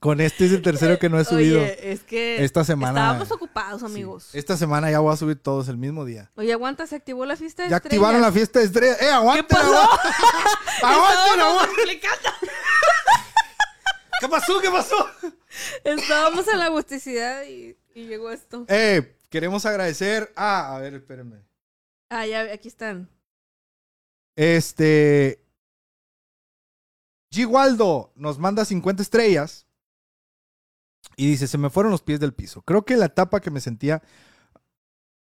S1: con este es el tercero que no he subido.
S2: Oye, es que
S1: Esta semana.
S2: estábamos ocupados,
S1: sí.
S2: amigos.
S1: Esta semana ya voy a subir todos el mismo día.
S2: Oye, aguanta, se activó la fiesta de
S1: Ya
S2: estrellas.
S1: activaron la fiesta de estrellas. ¡Eh,
S2: Estábamos
S1: aguanten!
S2: explicando.
S1: ¿Qué pasó? ¿Qué pasó?
S2: Estábamos en la agusticidad y, y llegó esto.
S1: Eh, queremos agradecer. Ah, a ver, espérenme.
S2: Ah, ya, aquí están.
S1: Este. G. Waldo nos manda 50 estrellas. Y dice: Se me fueron los pies del piso. Creo que la etapa que me sentía.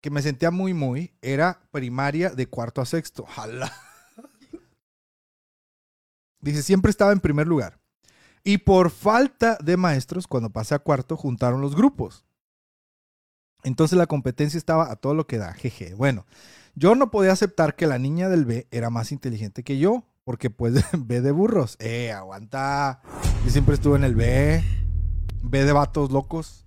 S1: Que me sentía muy, muy. Era primaria de cuarto a sexto. Jala. Dice: Siempre estaba en primer lugar. Y por falta de maestros, cuando pasé a cuarto, juntaron los grupos. Entonces la competencia estaba a todo lo que da. Jeje. Bueno, yo no podía aceptar que la niña del B era más inteligente que yo, porque pues B de burros. Eh, aguanta. Yo siempre estuve en el B. B de vatos locos.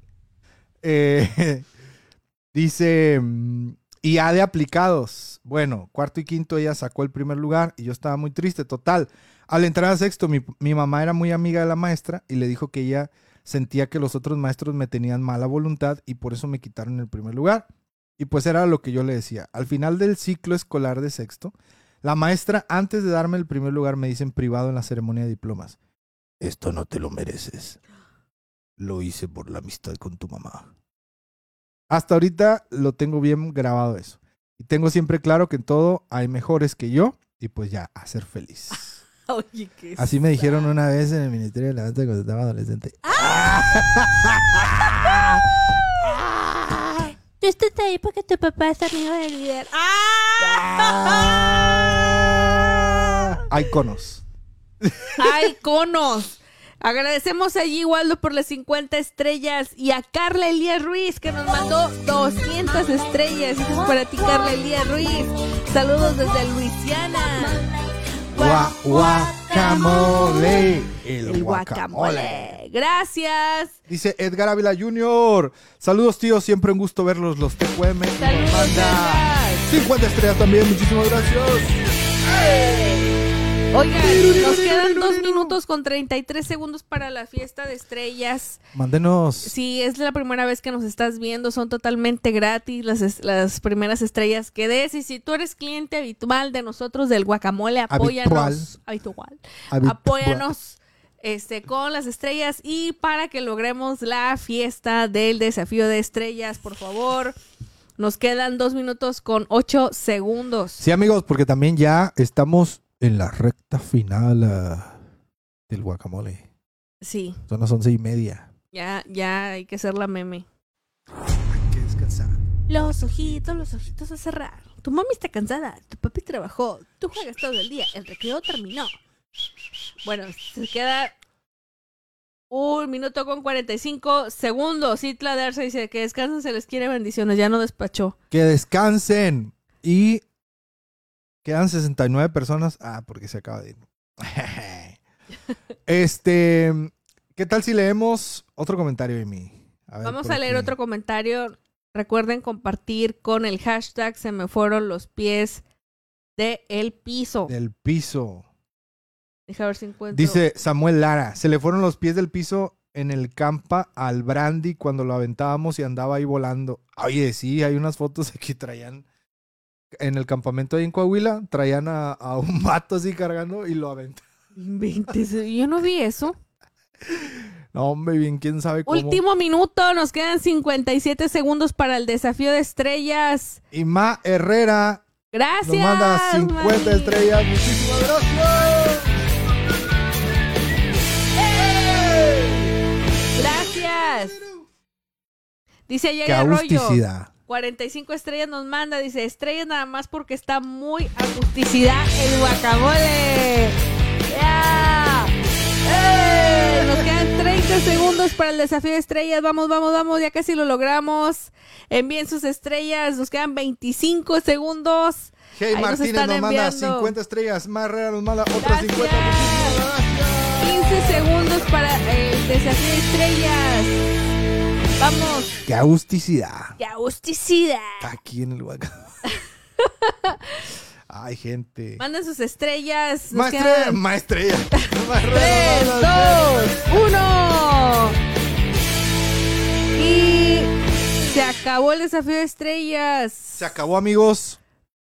S1: Eh, dice, mm, Y A de aplicados. Bueno, cuarto y quinto ella sacó el primer lugar y yo estaba muy triste. Total. Al entrar a sexto, mi, mi mamá era muy amiga de la maestra y le dijo que ella sentía que los otros maestros me tenían mala voluntad y por eso me quitaron el primer lugar. Y pues era lo que yo le decía. Al final del ciclo escolar de sexto, la maestra, antes de darme el primer lugar, me dice en privado en la ceremonia de diplomas, esto no te lo mereces. Lo hice por la amistad con tu mamá. Hasta ahorita lo tengo bien grabado eso. Y tengo siempre claro que en todo hay mejores que yo y pues ya, a ser feliz.
S2: Oye, qué
S1: Así me dijeron una vez en el Ministerio de la Danza cuando estaba adolescente.
S2: Tú estás ahí porque tu papá es amigo del líder.
S1: ¡Ah! Iconos.
S2: ¡Ay, conos! Agradecemos a G. Waldo por las 50 estrellas y a Carla Elías Ruiz que nos mandó 200 estrellas. Eso es para ti, Carla Elías Ruiz. Saludos desde Luisiana.
S1: Gua- guacamole. El,
S2: El
S1: guacamole.
S2: guacamole. Gracias.
S1: Dice Edgar Ávila Jr. Saludos, tío. Siempre un gusto verlos. Los TQM. Y nos
S2: Saludos,
S1: manda
S2: Edgar.
S1: 50 estrellas también. Muchísimas gracias.
S2: Oigan, nos quedan dos minutos con 33 segundos para la fiesta de estrellas.
S1: Mándenos.
S2: Si es la primera vez que nos estás viendo, son totalmente gratis las, las primeras estrellas que des. Y si tú eres cliente habitual de nosotros del guacamole, apóyanos. Habitual.
S1: Habit-
S2: Apóyanos este, con las estrellas y para que logremos la fiesta del desafío de estrellas, por favor. Nos quedan dos minutos con ocho segundos.
S1: Sí, amigos, porque también ya estamos en la recta final ah, del guacamole.
S2: Sí,
S1: Son las once y media.
S2: ya, ya hay que hacer la meme.
S1: Hay que descansar.
S2: Los ojitos, los ojitos a cerrar. Tu mami está cansada, tu papi trabajó, tú juegas todo el día, el recreo terminó. Bueno, se queda un minuto con 45 segundos. Itla de Arce dice que descansen, se les quiere bendiciones, ya no despachó.
S1: Que descansen. Y quedan 69 personas. Ah, porque se acaba de ir. este, ¿qué tal si leemos otro comentario de mí? A ver,
S2: Vamos a leer
S1: aquí.
S2: otro comentario. Recuerden compartir con el hashtag se me fueron los pies de el piso.
S1: Del piso.
S2: Deja ver si encuentro.
S1: Dice Samuel Lara, se le fueron los pies del piso en el campa al Brandy cuando lo aventábamos y andaba ahí volando. Oye, sí, hay unas fotos que traían en el campamento ahí en Coahuila, traían a, a un vato así cargando y lo aventaban.
S2: Inventes, Yo no vi eso.
S1: No, hombre, bien, quién sabe cómo.
S2: Último minuto, nos quedan 57 segundos para el desafío de estrellas.
S1: Y Ma Herrera
S2: Gracias.
S1: nos manda 50
S2: Mari.
S1: estrellas. Muchísimas gracias.
S2: Gracias. Dice
S1: Qué
S2: Yaya Arroyo.
S1: Agusticidad.
S2: 45 estrellas nos manda. Dice estrellas nada más porque está muy agusticidad el guacamole. ¡Ya! ¡Eh! Nos quedan 30 segundos para el desafío de estrellas. Vamos, vamos, vamos. Ya casi lo logramos. Envíen sus estrellas. Nos quedan 25 segundos.
S1: Hey
S2: Ahí
S1: Martínez nos manda
S2: enviando.
S1: 50 estrellas. Ma Herrera nos manda otras
S2: Gracias.
S1: 50. Muchísimas gracias.
S2: 15 segundos para el desafío de estrellas. Vamos.
S1: Qué agusticidad.
S2: ¡Qué agusticidad!
S1: Aquí en el guacamole. Ay, gente.
S2: Manden sus estrellas.
S1: Maestre,
S2: quedan
S1: maestrella. Ma Herrera
S2: 3,
S1: nos manda-
S2: 2, 1. Y se acabó el desafío de estrellas.
S1: Se acabó, amigos.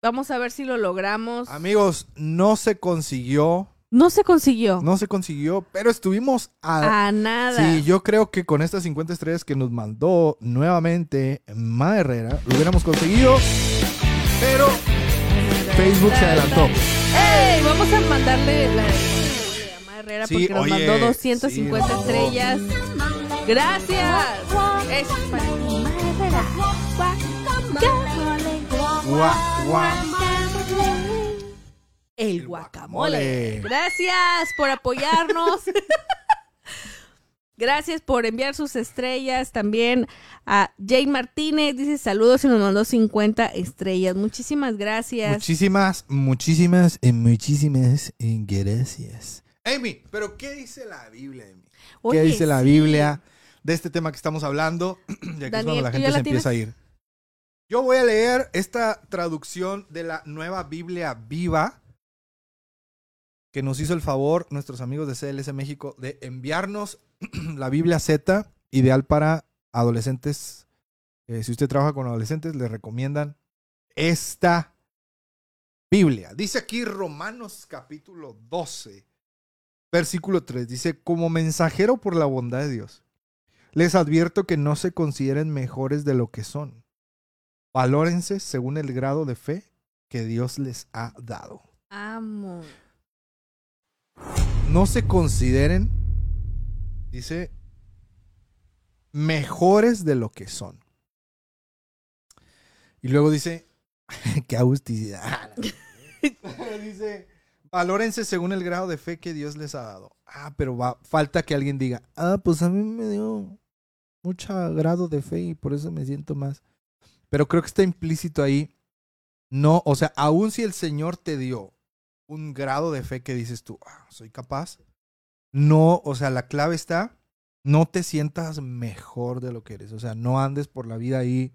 S2: Vamos a ver si lo logramos.
S1: Amigos, no se consiguió.
S2: No se consiguió.
S1: No se consiguió, pero estuvimos a.
S2: A nada.
S1: Sí, yo creo que con estas 50 estrellas que nos mandó nuevamente Ma Herrera, lo hubiéramos conseguido. Pero Facebook se adelantó.
S2: ¡Ey! Vamos a mandarle la a Herrera
S1: Sí,
S2: porque nos
S1: oye,
S2: mandó 250
S1: sí,
S2: estrellas. Gracias. Es para Ma Herrera.
S1: Gua- gua-
S2: El guacamole.
S1: guacamole.
S2: Gracias por apoyarnos. Gracias por enviar sus estrellas. También a Jay Martínez dice saludos y nos mandó 50 estrellas. Muchísimas gracias.
S1: Muchísimas, muchísimas, y muchísimas gracias. Amy, pero ¿qué dice la Biblia, Amy?
S2: Oye,
S1: ¿Qué dice la
S2: sí.
S1: Biblia de este tema que estamos hablando? ya que es cuando
S2: Daniel,
S1: la
S2: ¿tú
S1: gente se
S2: la
S1: empieza a ir. Yo voy a leer esta traducción de la nueva Biblia viva que nos hizo el favor nuestros amigos de CLS México de enviarnos la Biblia Z, ideal para adolescentes. Eh, si usted trabaja con adolescentes, le recomiendan esta Biblia. Dice aquí Romanos capítulo 12, versículo 3. Dice, como mensajero por la bondad de Dios, les advierto que no se consideren mejores de lo que son. Valórense según el grado de fe que Dios les ha dado.
S2: Amo.
S1: No se consideren, dice, mejores de lo que son. Y luego dice, qué agusticidad. dice, valórense según el grado de fe que Dios les ha dado. Ah, pero va, falta que alguien diga, ah, pues a mí me dio mucho grado de fe y por eso me siento más. Pero creo que está implícito ahí. No, o sea, aun si el Señor te dio un grado de fe que dices tú, ah, soy capaz. No, o sea, la clave está, no te sientas mejor de lo que eres. O sea, no andes por la vida ahí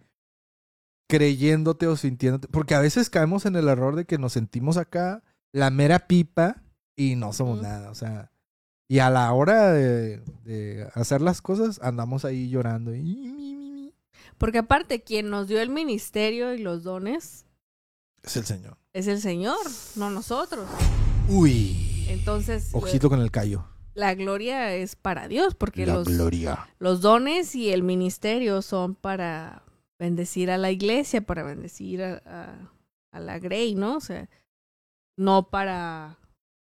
S1: creyéndote o sintiéndote. Porque a veces caemos en el error de que nos sentimos acá la mera pipa y no somos nada. O sea, y a la hora de, de hacer las cosas andamos ahí llorando. y.
S2: Porque aparte, quien nos dio el ministerio y los dones
S1: Es el Señor.
S2: es el Señor, no nosotros.
S1: Uy.
S2: Entonces,
S1: Ojito con el callo.
S2: la gloria es para Dios, porque
S1: La
S2: los,
S1: gloria.
S2: los dones y el ministerio son para bendecir a la iglesia, para bendecir a, a- a la Grey, ¿no? O sea, no para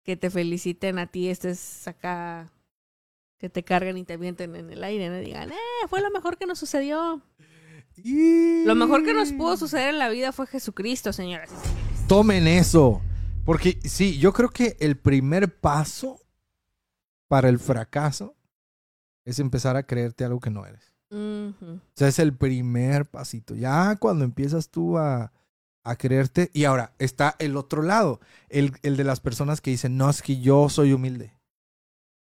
S2: que te feliciten a ti, estés acá, que te carguen y te avienten en el aire, ¿no? Y digan, eh, fue lo mejor que nos sucedió. Lo mejor que nos pudo suceder en la vida fue Jesucristo, señoras y señores.
S1: Tomen eso. Porque sí, yo creo que el primer paso para el fracaso es empezar a creerte algo que no eres. O sea, es el primer pasito. Ya cuando empiezas tú a, a creerte. Y ahora está el otro lado, el, el de las personas que dicen, no, es que yo soy humilde.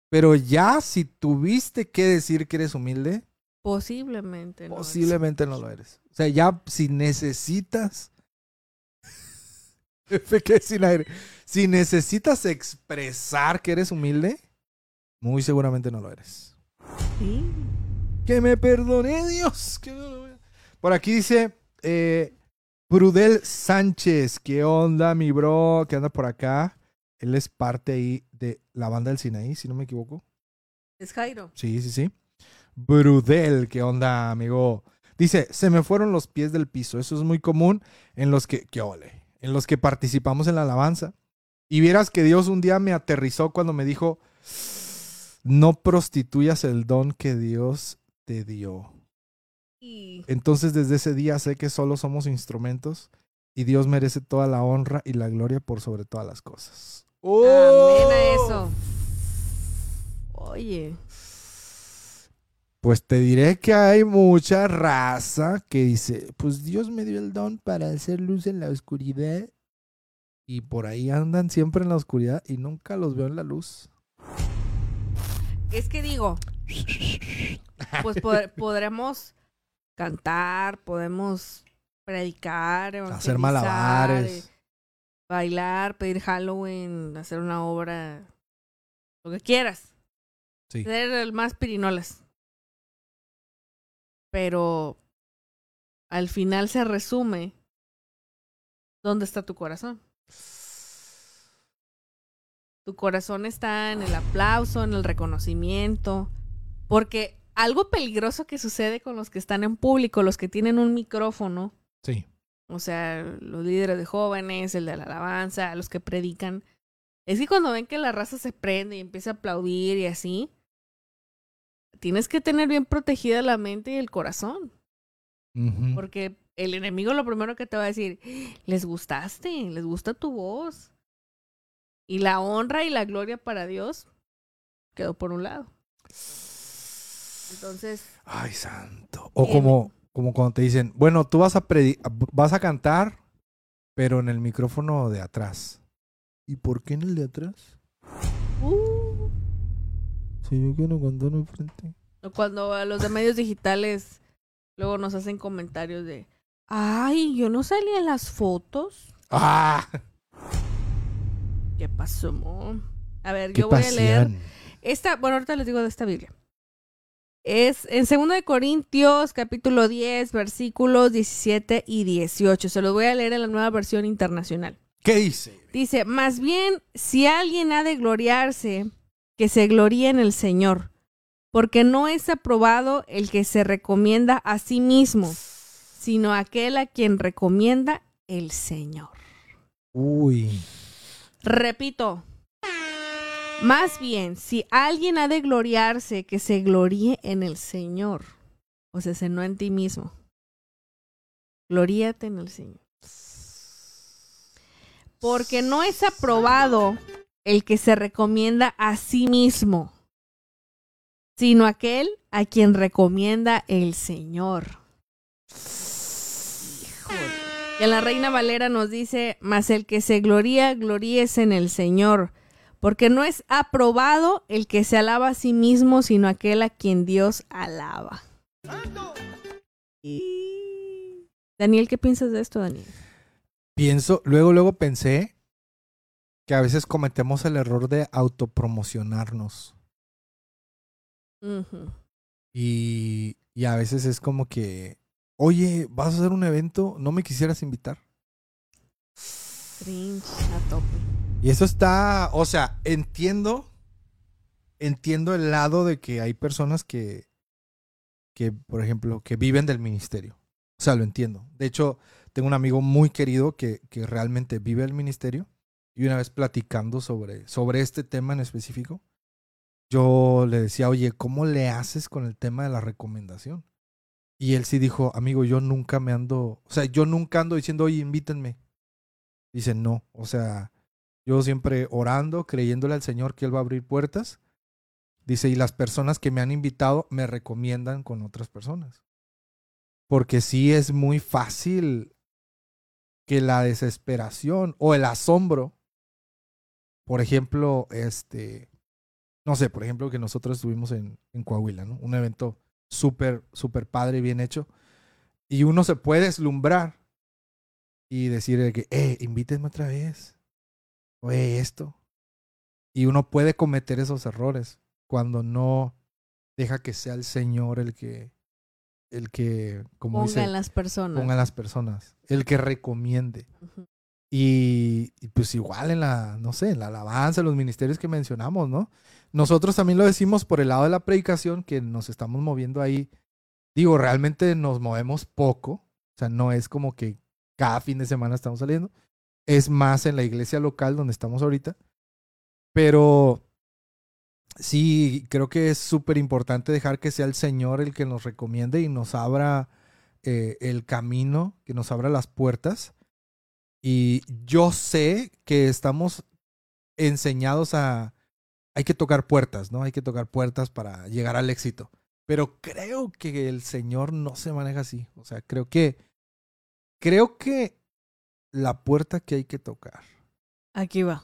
S1: Pero ya si tuviste que decir que eres humilde,
S2: Posiblemente. No
S1: posiblemente no lo eres. O sea, ya si necesitas... Quedé sin aire. Si necesitas expresar que eres humilde, muy seguramente no lo eres.
S2: Sí.
S1: Que me perdone Dios. que. Por aquí dice eh, Prudel Sánchez. ¿Qué onda, mi bro? ¿Qué anda por acá? Él es parte ahí de la banda del Sinaí, si no me equivoco.
S2: Es Jairo.
S1: Sí, sí, sí. Brudel, ¿qué onda, amigo? Dice, se me fueron los pies del piso. Eso es muy común en los que, qué ole, en los que participamos en la alabanza. Y vieras que Dios un día me aterrizó cuando me dijo, no prostituyas el don que Dios te dio.
S2: Y
S1: Entonces desde ese día sé que solo somos instrumentos y Dios merece toda la honra y la gloria por sobre todas las cosas.
S2: amén a
S1: ¡Oh!
S2: eso. Oye,
S1: Pues te diré que hay mucha raza que dice, pues Dios me dio el don para hacer luz en la oscuridad. Y por ahí andan siempre en la oscuridad y nunca los veo en la luz.
S2: es que digo, pues pod- podremos cantar, podemos predicar,
S1: Hacer malabares.
S2: eh, bailar, pedir Halloween, hacer una obra, lo que quieras.
S1: Sí.
S2: Ser el más pirinolas. Pero al final se resume dónde está tu corazón. Tu corazón está en el aplauso, en el reconocimiento, porque algo peligroso que sucede con los que están en público, los que tienen un micrófono,
S1: Sí.
S2: o sea, los líderes de jóvenes, el de la alabanza, los que predican, es que cuando ven que la raza se prende y empieza a aplaudir y así, tienes que tener bien protegida la mente y el corazón,
S1: Ujú.
S2: porque el enemigo lo primero que te va a decir, les gustaste, les gusta tu voz. Y la honra y la gloria para Dios quedó por un lado. Entonces,
S1: Ay, santo. O
S2: Bien.
S1: como, como cuando te dicen, bueno, tú vas a, vas a cantar, pero en el micrófono de atrás. ¿Y por qué en el de atrás?
S2: uh,
S1: Si yo quiero cantar enfrente.
S2: o cuando a los de medios digitales luego nos hacen comentarios de, Ay, yo no salí en las fotos.
S1: ¡Ah!
S2: ¿Qué pasó? mo? A ver,
S1: ¡Qué
S2: yo voy a leer esta, bueno, ahorita les digo de esta Biblia. Es en 2 de Corintios, capítulo 10, versículos 17 y 18. Se los voy a leer en la nueva versión internacional.
S1: ¿Qué dice?
S2: Dice, más bien, si alguien ha de gloriarse, que se gloríe en el Señor, porque no es aprobado el que se recomienda a sí mismo, sino aquel a quien recomienda el Señor.
S1: Uy.
S2: Repito, más bien, si alguien ha de gloriarse, que se gloríe en el Señor, o sea, se no en ti mismo. Gloríate en el Señor. Porque no es aprobado el que se recomienda a sí mismo, sino aquel a quien recomienda el Señor. Y en la Reina Valera nos dice, mas el que se gloría, gloríese en el Señor, porque no es aprobado el que se alaba a sí mismo, sino aquel a quien Dios alaba. Daniel, ¿qué piensas de esto, Daniel?
S1: Pienso, luego, luego pensé que a veces cometemos el error de autopromocionarnos. Y, y a veces es como que, oye, ¿vas a hacer un evento? ¿No me quisieras invitar?
S2: Cringe a tope.
S1: Y eso está, o sea, entiendo, entiendo el lado de que hay personas que, que, por ejemplo, que viven del ministerio. O sea, lo entiendo. De hecho, tengo un amigo muy querido que, que realmente vive el ministerio. Y una vez platicando sobre, sobre este tema en específico, yo le decía, oye, ¿cómo le haces con el tema de la recomendación? Y él sí dijo, amigo, yo nunca me ando, o sea, yo nunca ando diciendo, oye, invítenme. Dice, no, o sea, yo siempre orando, creyéndole al Señor que Él va a abrir puertas. Dice, y las personas que me han invitado me recomiendan con otras personas. Porque sí es muy fácil que la desesperación o el asombro, por ejemplo, este, no sé, por ejemplo, que nosotros estuvimos en, en Coahuila, ¿no? Un evento súper, súper padre, bien hecho. Y uno se puede deslumbrar y decir de que, eh, invítenme otra vez. Oye, esto. Y uno puede cometer esos errores cuando no deja que sea el Señor el que, el que, como
S2: Ponga
S1: dice,
S2: las personas.
S1: ponga las personas, el que recomiende. Y, pues igual en la, no sé, en la alabanza, los ministerios que mencionamos, ¿no? Nosotros también lo decimos por el lado de la predicación, que nos estamos moviendo ahí. Digo, realmente nos movemos poco. O sea, no es como que cada fin de semana estamos saliendo. Es más en la iglesia local donde estamos ahorita. Pero sí, creo que es súper importante dejar que sea el Señor el que nos recomiende y nos abra eh, el camino, que nos abra las puertas. Y yo sé que estamos enseñados a... Hay que tocar puertas, ¿no? Hay que tocar puertas para llegar al éxito. Pero creo que el Señor no se maneja así. O sea, creo que... Creo que la puerta que hay que tocar
S2: Aquí va.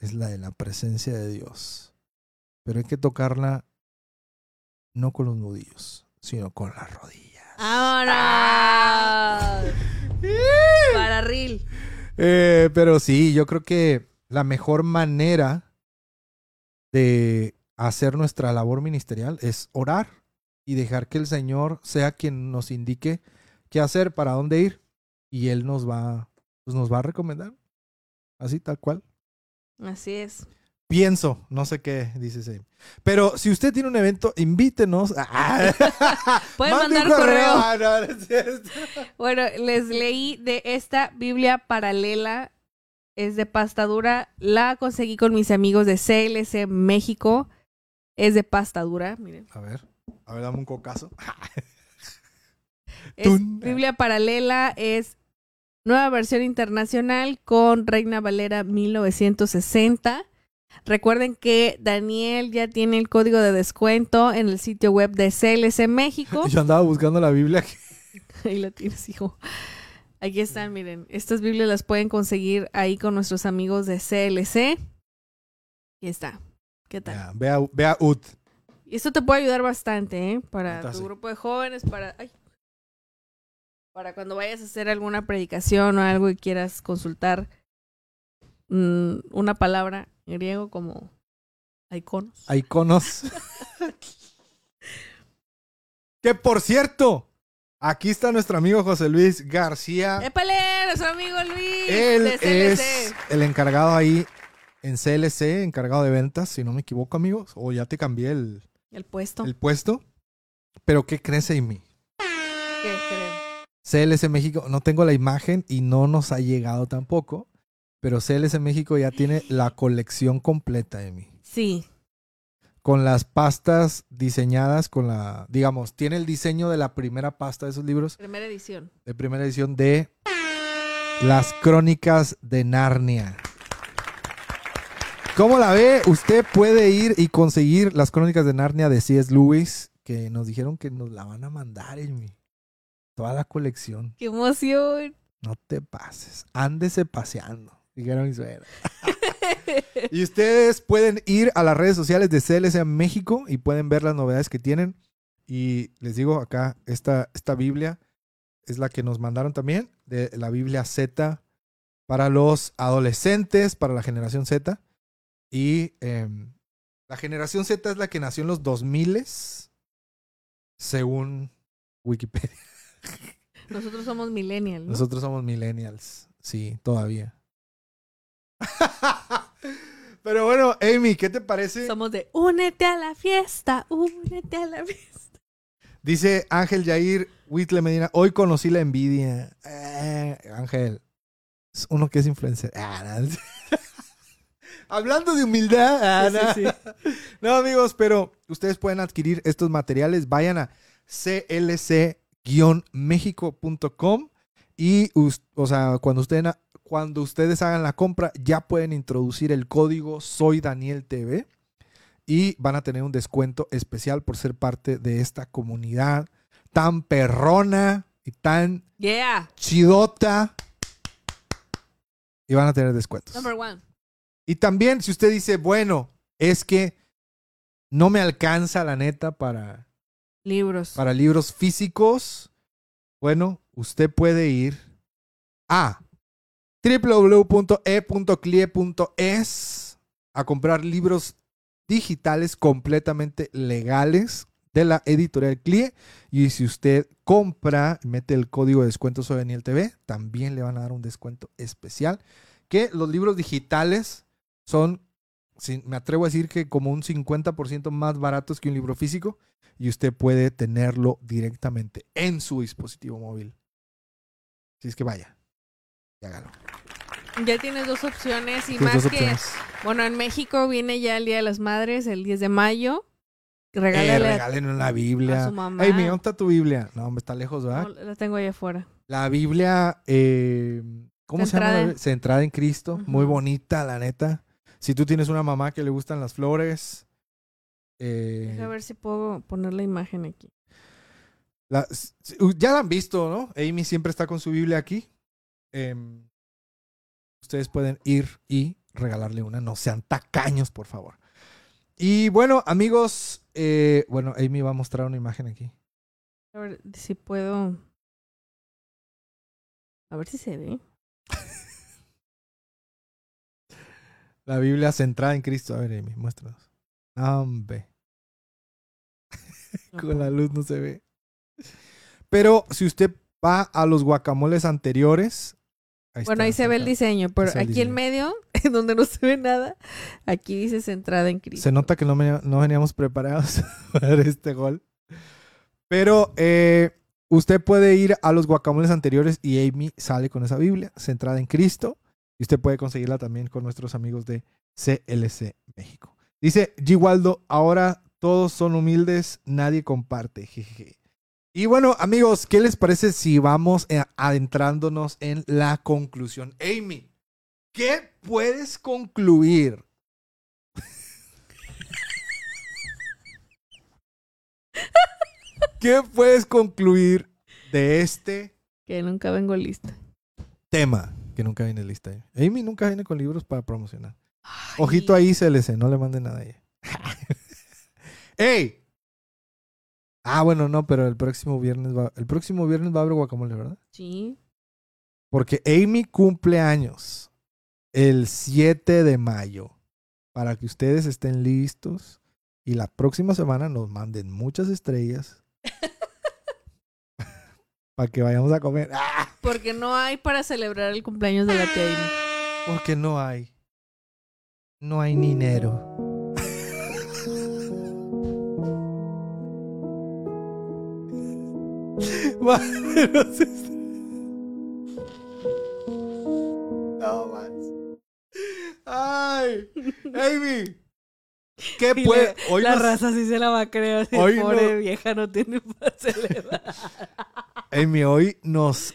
S1: es la de la presencia de Dios. Pero hay que tocarla no con los nudillos, sino con las rodillas.
S2: ¡Vámonos! Para Ril.
S1: Eh, pero sí, yo creo que la mejor manera de hacer nuestra labor ministerial es orar y dejar que el Señor sea quien nos indique qué hacer, para dónde ir, y Él nos va, pues nos va a recomendar. Así, tal cual.
S2: Así es.
S1: Pienso, no sé qué dice Sam. Pero si usted tiene un evento, invítenos.
S2: Pueden
S1: un
S2: mandar correo.
S1: Ah, no, no es cierto.
S2: Bueno, les leí de esta Biblia paralela. Es de pasta dura. La conseguí con mis amigos de CLC México. Es de pasta dura. Miren.
S1: A ver, a ver, dame un cocazo.
S2: Es
S1: Tun.
S2: Biblia paralela. Es nueva versión internacional con Reina Valera 1960. Recuerden que Daniel ya tiene el código de descuento en el sitio web de CLC México.
S1: Yo andaba buscando la Biblia.
S2: Ahí la tienes, hijo. Aquí están, miren. Estas Biblias las pueden conseguir ahí con nuestros amigos de CLC. Aquí está. ¿Qué tal?
S1: Vea, vea Ut.
S2: Y esto te puede ayudar bastante, ¿eh? Para tu grupo de jóvenes, para... Ay. Para cuando vayas a hacer alguna predicación o algo y quieras consultar mm, una palabra en griego como iconos.
S1: Iconos. que por cierto, aquí está nuestro amigo José Luis García.
S2: ¡Épale! Nuestro amigo Luis
S1: Él
S2: de CLC.
S1: es el encargado ahí en CLC, encargado de ventas, si no me equivoco, amigos. O ya te cambié el,
S2: El puesto.
S1: el puesto. Pero ¿qué crees, Amy?
S2: ¿Qué creo?
S1: CLC México, no tengo la imagen y no nos ha llegado tampoco. Pero CLC México ya tiene la colección completa, Amy.
S2: Sí.
S1: Con las pastas diseñadas con la, digamos, tiene el diseño de la primera pasta de esos libros,
S2: Primera edición.
S1: de primera edición de Las Crónicas de Narnia. ¿Cómo la ve? Usted puede ir y conseguir las Crónicas de Narnia de C.S. Lewis, que nos dijeron que nos la van a mandar, Amy. Toda la colección.
S2: ¡Qué emoción!
S1: No te pases. Ándese paseando. Dijeron mi suegra. y ustedes pueden ir a las redes sociales de CLC México y pueden ver las novedades que tienen. Y les digo acá, esta, esta Biblia es la que nos mandaron también, de la Biblia Z para los adolescentes, para la generación Z. Y em, la generación Z es la que nació en los 2000 según Wikipedia.
S2: Nosotros somos millennials. ¿no?
S1: Nosotros somos millennials. Sí, todavía. Pero bueno, Amy, ¿qué te parece?
S2: Somos de únete a la fiesta, únete a la fiesta.
S1: Dice Ángel Yair Whitle Medina, hoy conocí la envidia. Eh, Ángel, es uno que es influencer. Ah, no. Hablando de humildad. ah,
S2: Sí,
S1: no.
S2: sí, sí.
S1: No, amigos, pero ustedes pueden adquirir estos materiales. Vayan a clc-mexico.com y, o sea, cuando ustedes, cuando ustedes hagan la compra, ya pueden introducir el código Soy Daniel TV y van a tener un descuento especial por ser parte de esta comunidad tan perrona y tan
S2: Yeah,
S1: chidota. Y van a tener descuentos.
S2: number one.
S1: Y también, si usted dice, bueno, es que no me alcanza la neta para,
S2: Libros.
S1: para libros físicos, bueno, usted puede ir a www.e.clie.es a comprar libros digitales completamente legales de la editorial CLIE. Y si usted compra, mete el código de descuento Soy Daniel TV, también le van a dar un descuento especial. Que los libros digitales son, me atrevo a decir que como un 50% más baratos que un libro físico y usted puede tenerlo directamente en su dispositivo móvil. Si es que vaya, y hágalo.
S2: Ya tienes dos opciones y
S1: Tienes
S2: más que,
S1: opciones.
S2: bueno, en México viene ya el Día de las Madres, el 10 de mayo.
S1: Eh,
S2: Regálale a-
S1: regalen una Biblia.
S2: a su mamá.
S1: Ay, mi, ¿dónde está tu Biblia? No, hombre, está lejos, ¿verdad?
S2: No, la tengo allá afuera.
S1: La Biblia, eh, ¿cómo se llama?
S2: Centrada.
S1: en Cristo. Muy bonita, la neta. Si tú tienes una mamá que le gustan las flores, eh,
S2: Deja ver si puedo poner la imagen aquí.
S1: la- ya la han visto, ¿no? Amy siempre está con su Biblia aquí. Em, ustedes pueden ir y regalarle una. No sean tacaños, por favor. Y bueno, amigos, eh, bueno, Amy va a mostrar una imagen aquí.
S2: A ver si puedo. A ver si se ve.
S1: La Biblia centrada en Cristo. A ver, Amy, muéstranos.
S2: No
S1: con la luz no se ve. Pero si usted va a los guacamoles anteriores.
S2: Bueno,
S1: está,
S2: ahí se ve el diseño, pero aquí en medio, en donde no se ve nada, aquí dice centrada en Cristo.
S1: Se nota que no, veníamos preparados para este gol. Pero eh, usted puede ir a los guacamoles anteriores y Amy sale con esa Biblia centrada en Cristo. Y usted puede conseguirla también con nuestros amigos de CLC México. Dice G. Waldo, ahora todos son humildes, nadie comparte. jejeje. Y bueno, amigos, ¿qué les parece si vamos eh, adentrándonos en la conclusión? Amy, ¿qué puedes concluir ¿Qué puedes concluir de este
S2: Que nunca vengo lista.
S1: tema? Que nunca viene lista. ¿eh? Amy nunca viene con libros para promocionar.
S2: Ay,
S1: Ojito ahí, CLC, no le mande nada a ella. ¡Ey! Ah, bueno, no, pero el próximo viernes va, el próximo viernes va a haber guacamole, ¿verdad?
S2: Sí.
S1: Porque Amy cumple años el 7 de mayo. Para que ustedes estén listos y la próxima semana nos manden muchas estrellas. para que vayamos a comer. ¡Ah!
S2: Porque no hay para celebrar el cumpleaños de la tía Amy.
S1: Porque no hay. No hay dinero. No más. Ay, Amy. ¿Qué
S2: Y
S1: puede?
S2: la,
S1: Hoy
S2: la
S1: nos-
S2: raza sí se la va a creer.
S1: Hoy
S2: Pobre
S1: no-
S2: vieja no tiene para celebrar.
S1: Amy, hoy nos,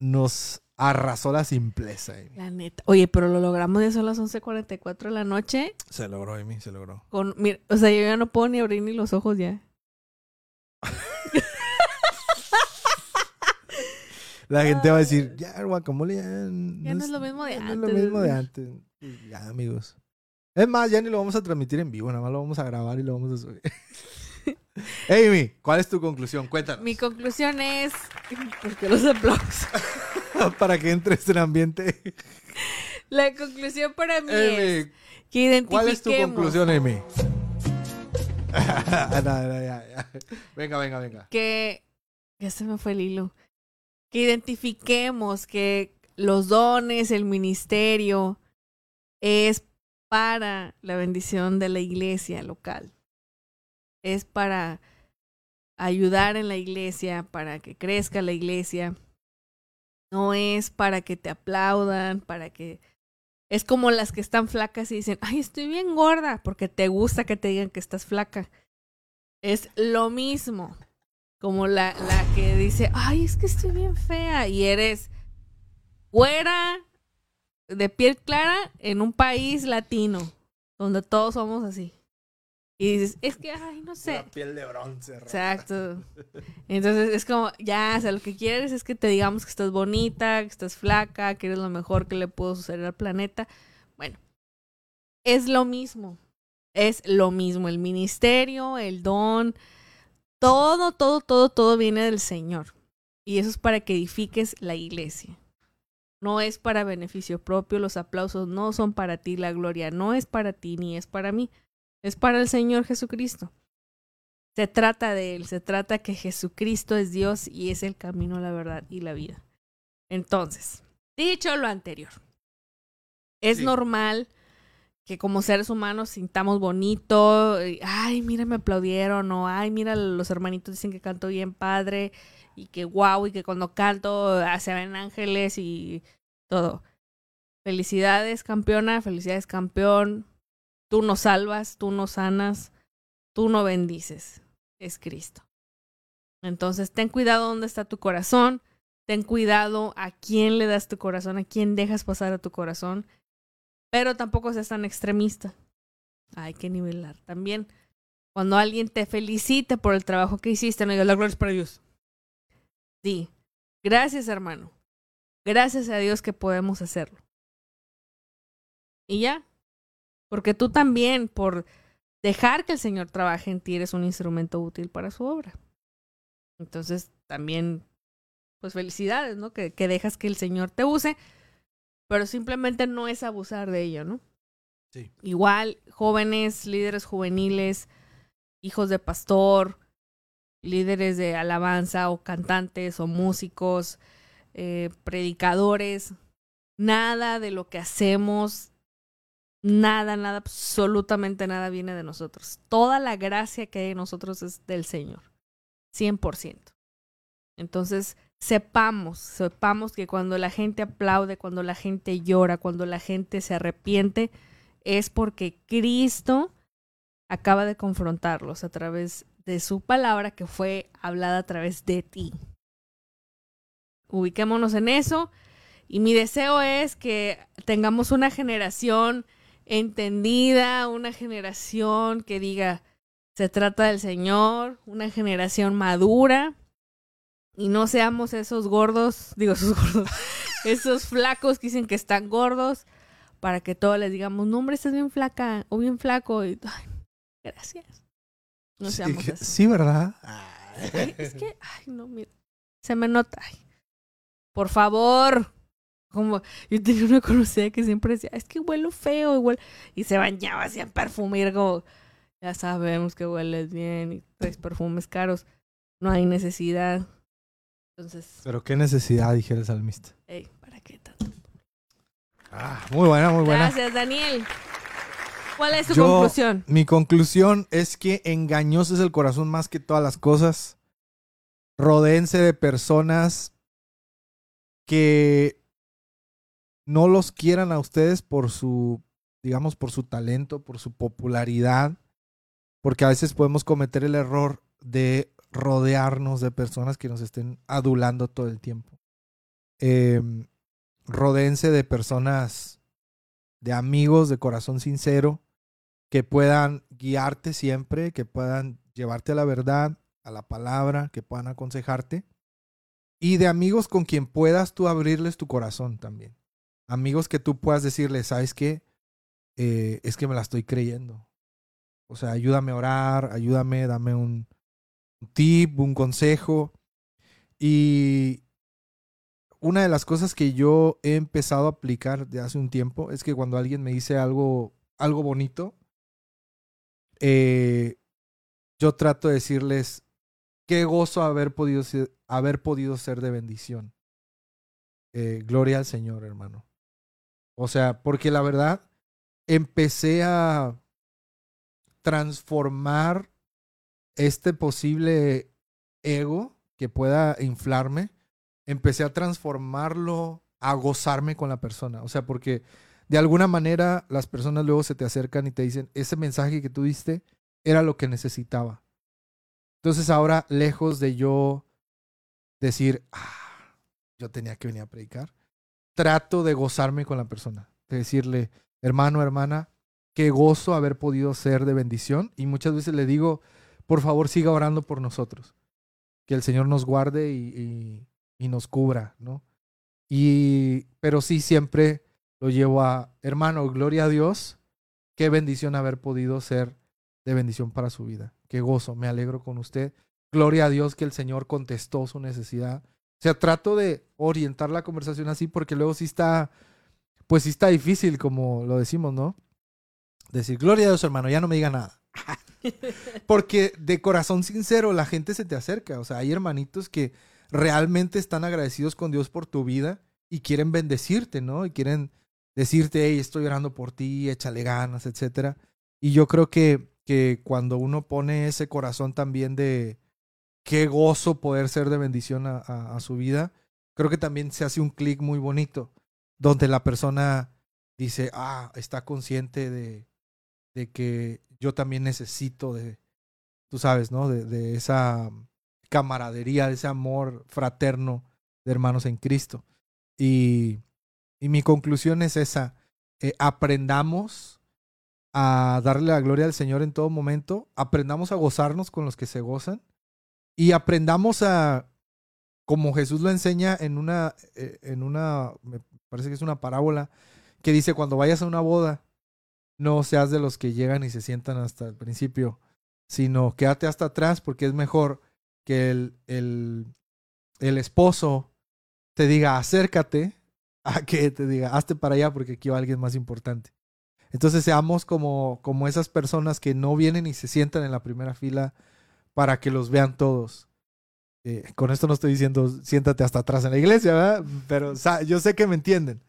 S1: nos arrasó la simpleza, Amy.
S2: La neta. Oye, pero lo logramos ya son las 11.44 de la noche.
S1: Se logró, Amy, se logró.
S2: Con, mira, o sea, yo ya no puedo ni abrir ni los ojos ya.
S1: La gente va a decir, ya, el guacamole ya,
S2: Ya no es lo mismo de
S1: ya no
S2: antes.
S1: es lo mismo de antes. Ya, amigos. Es más, ya ni lo vamos a transmitir en vivo, nada más lo vamos a grabar y lo vamos a subir. Amy, ¿cuál es tu conclusión? Cuéntanos.
S2: Mi conclusión es. ¿Por qué los aplausos?
S1: Para que entres en ambiente.
S2: La conclusión para mí es
S1: Amy,
S2: que identifiquemos.
S1: ¿cuál es tu conclusión, Amy? No, no, ya, ya. Venga, venga, venga.
S2: que ya se me fue el hilo. Que identifiquemos que los dones, el ministerio es para la bendición de la iglesia local. Es para ayudar en la iglesia, para que crezca la iglesia. No es para que te aplaudan, para que es como las que están flacas y dicen, "Ay, estoy bien gorda", porque te gusta que te digan que estás flaca. Es lo mismo como la, la que dice, ay, es que estoy bien fea y eres güera, de piel clara, en un país latino, donde todos somos así. Y dices, es que, ay, no sé.
S1: piel de bronce. Rafa.
S2: Exacto. Entonces es como, ya, o sea, lo que quieres es que te digamos que estás bonita, que estás flaca, que eres lo mejor que le pudo suceder al planeta. Bueno, es lo mismo. Es lo mismo. El ministerio, el don, todo, todo, todo, todo viene del Señor. Y eso es para que edifiques la iglesia. No es para beneficio propio, los aplausos no son para ti, la gloria no es para ti ni es para mí, es para el Señor Jesucristo. Se trata de Él, se trata que Jesucristo es Dios y es el camino, la verdad y la vida. Entonces, dicho lo anterior, es
S1: Sí.
S2: normal que como seres humanos sintamos bonito, ay, mira, me aplaudieron, o ay, mira, los hermanitos dicen que canto bien padre, y que guau, y que cuando canto ah, se ven ángeles y todo. Felicidades, campeona, felicidades, campeón. Tú nos salvas, tú nos sanas, tú no bendices. Es Cristo. Entonces, ten cuidado dónde está tu corazón. Ten cuidado a quién le das tu corazón, a quién dejas pasar a tu corazón. Pero tampoco seas tan extremista. Hay que nivelar también. Cuando alguien te felicite por el trabajo que hiciste, no digas la gloria es para Dios. Di, gracias hermano. Gracias a Dios que podemos hacerlo. Y ya. Porque tú también, por dejar que el Señor trabaje en ti, eres un instrumento útil para su obra. Entonces, también, pues felicidades, ¿no? Que, que dejas que el Señor te use, pero simplemente no es abusar de ello, ¿no?
S1: Sí.
S2: Igual, jóvenes, líderes juveniles, hijos de pastor, líderes de alabanza o cantantes o músicos, eh, predicadores, nada de lo que hacemos, nada, nada, absolutamente nada viene de nosotros. Toda la gracia que hay en nosotros es del Señor, 100%. Entonces, sepamos, sepamos que cuando la gente aplaude, cuando la gente llora, cuando la gente se arrepiente, es porque Cristo acaba de confrontarlos a través de su palabra que fue hablada a través de ti. Ubiquémonos en eso y mi deseo es que tengamos una generación entendida, una generación que diga, se trata del Señor, una generación madura y no seamos esos gordos, digo esos gordos, esos flacos que dicen que están gordos para que todos les digamos, no hombre, estás bien flaca o bien flaco y ay, gracias. No
S1: Sí,
S2: seamos así.
S1: sí, ¿verdad?
S2: Ay, es que, ay, no, mira. Se me nota. Ay, por favor. Como yo tenía una conocida que siempre decía, es que huelo feo, igual. Y se bañaba así en perfume. y era como, ya sabemos que hueles bien y traes perfumes caros. No hay necesidad. Entonces,
S1: Pero qué necesidad, dijera el salmista.
S2: hey, ¿para qué tanto?
S1: Ah, muy buena, muy buena.
S2: Gracias, Daniel. ¿Cuál es tu
S1: Yo-
S2: conclusión?
S1: Mi conclusión es que engañoso es el corazón más que todas las cosas. Rodéense de personas que no los quieran a ustedes por su, digamos, por su talento, por su popularidad, porque a veces podemos cometer el error de rodearnos de personas que nos estén adulando todo el tiempo. Eh, rodéense de personas, de amigos de corazón sincero, que puedan guiarte siempre, que puedan llevarte a la verdad, a la palabra, que puedan aconsejarte. Y de amigos con quien puedas tú abrirles tu corazón también. Amigos que tú puedas decirles, ¿sabes qué? Eh, es que me la estoy creyendo. O sea, ayúdame a orar, ayúdame, dame un, un tip, un consejo. Y una de las cosas que yo he empezado a aplicar de hace un tiempo es que cuando alguien me dice algo, algo bonito, eh, yo trato de decirles qué gozo haber podido ser, haber podido ser de bendición. Eh, gloria al Señor, hermano. O sea, porque la verdad, empecé a transformar este posible ego que pueda inflarme, empecé a transformarlo a gozarme con la persona. O sea, porque de alguna manera las personas luego se te acercan y te dicen, ese mensaje que tú diste era lo que necesitaba. Entonces ahora, lejos de yo decir, ah, yo tenía que venir a predicar, trato de gozarme con la persona, de decirle, hermano, hermana, qué gozo haber podido ser de bendición. Y muchas veces le digo, por favor, siga orando por nosotros, que el Señor nos guarde y, nos cubra, ¿no? Y, pero sí, siempre lo llevo a, hermano, gloria a Dios, qué bendición haber podido ser de bendición para su vida. Qué gozo, me alegro con usted. Gloria a Dios que el Señor contestó su necesidad. O sea, trato de orientar la conversación así porque luego sí está, pues sí está difícil, como lo decimos, ¿no? Decir, gloria a Dios, hermano, ya no me diga nada. porque de corazón sincero la gente se te acerca. O sea, hay hermanitos que realmente están agradecidos con Dios por tu vida y quieren bendecirte, ¿no? Y quieren decirte, hey, estoy orando por ti, échale ganas, etcétera. Y yo creo que, que cuando uno pone ese corazón también de qué gozo poder ser de bendición a, a, a su vida, creo que también se hace un clic muy bonito, donde la persona dice, ah, está consciente de, de que yo también necesito de, tú sabes, ¿no? De, esa camaradería, de ese amor fraterno de hermanos en Cristo. Y, y mi conclusión es esa, eh, aprendamos a darle la gloria al Señor en todo momento, aprendamos a gozarnos con los que se gozan y aprendamos a, como Jesús lo enseña en una, eh, en una, me parece que es una parábola, que dice, cuando vayas a una boda, no seas de los que llegan y se sientan hasta el principio, sino quédate hasta atrás porque es mejor que el, el, el esposo te diga acércate a que te diga hazte para allá porque aquí va alguien más importante. Entonces seamos como, como esas personas que no vienen y se sientan en la primera fila para que los vean todos. Eh, con esto no estoy diciendo siéntate hasta atrás en la iglesia, ¿verdad? Pero yo sé que me entienden.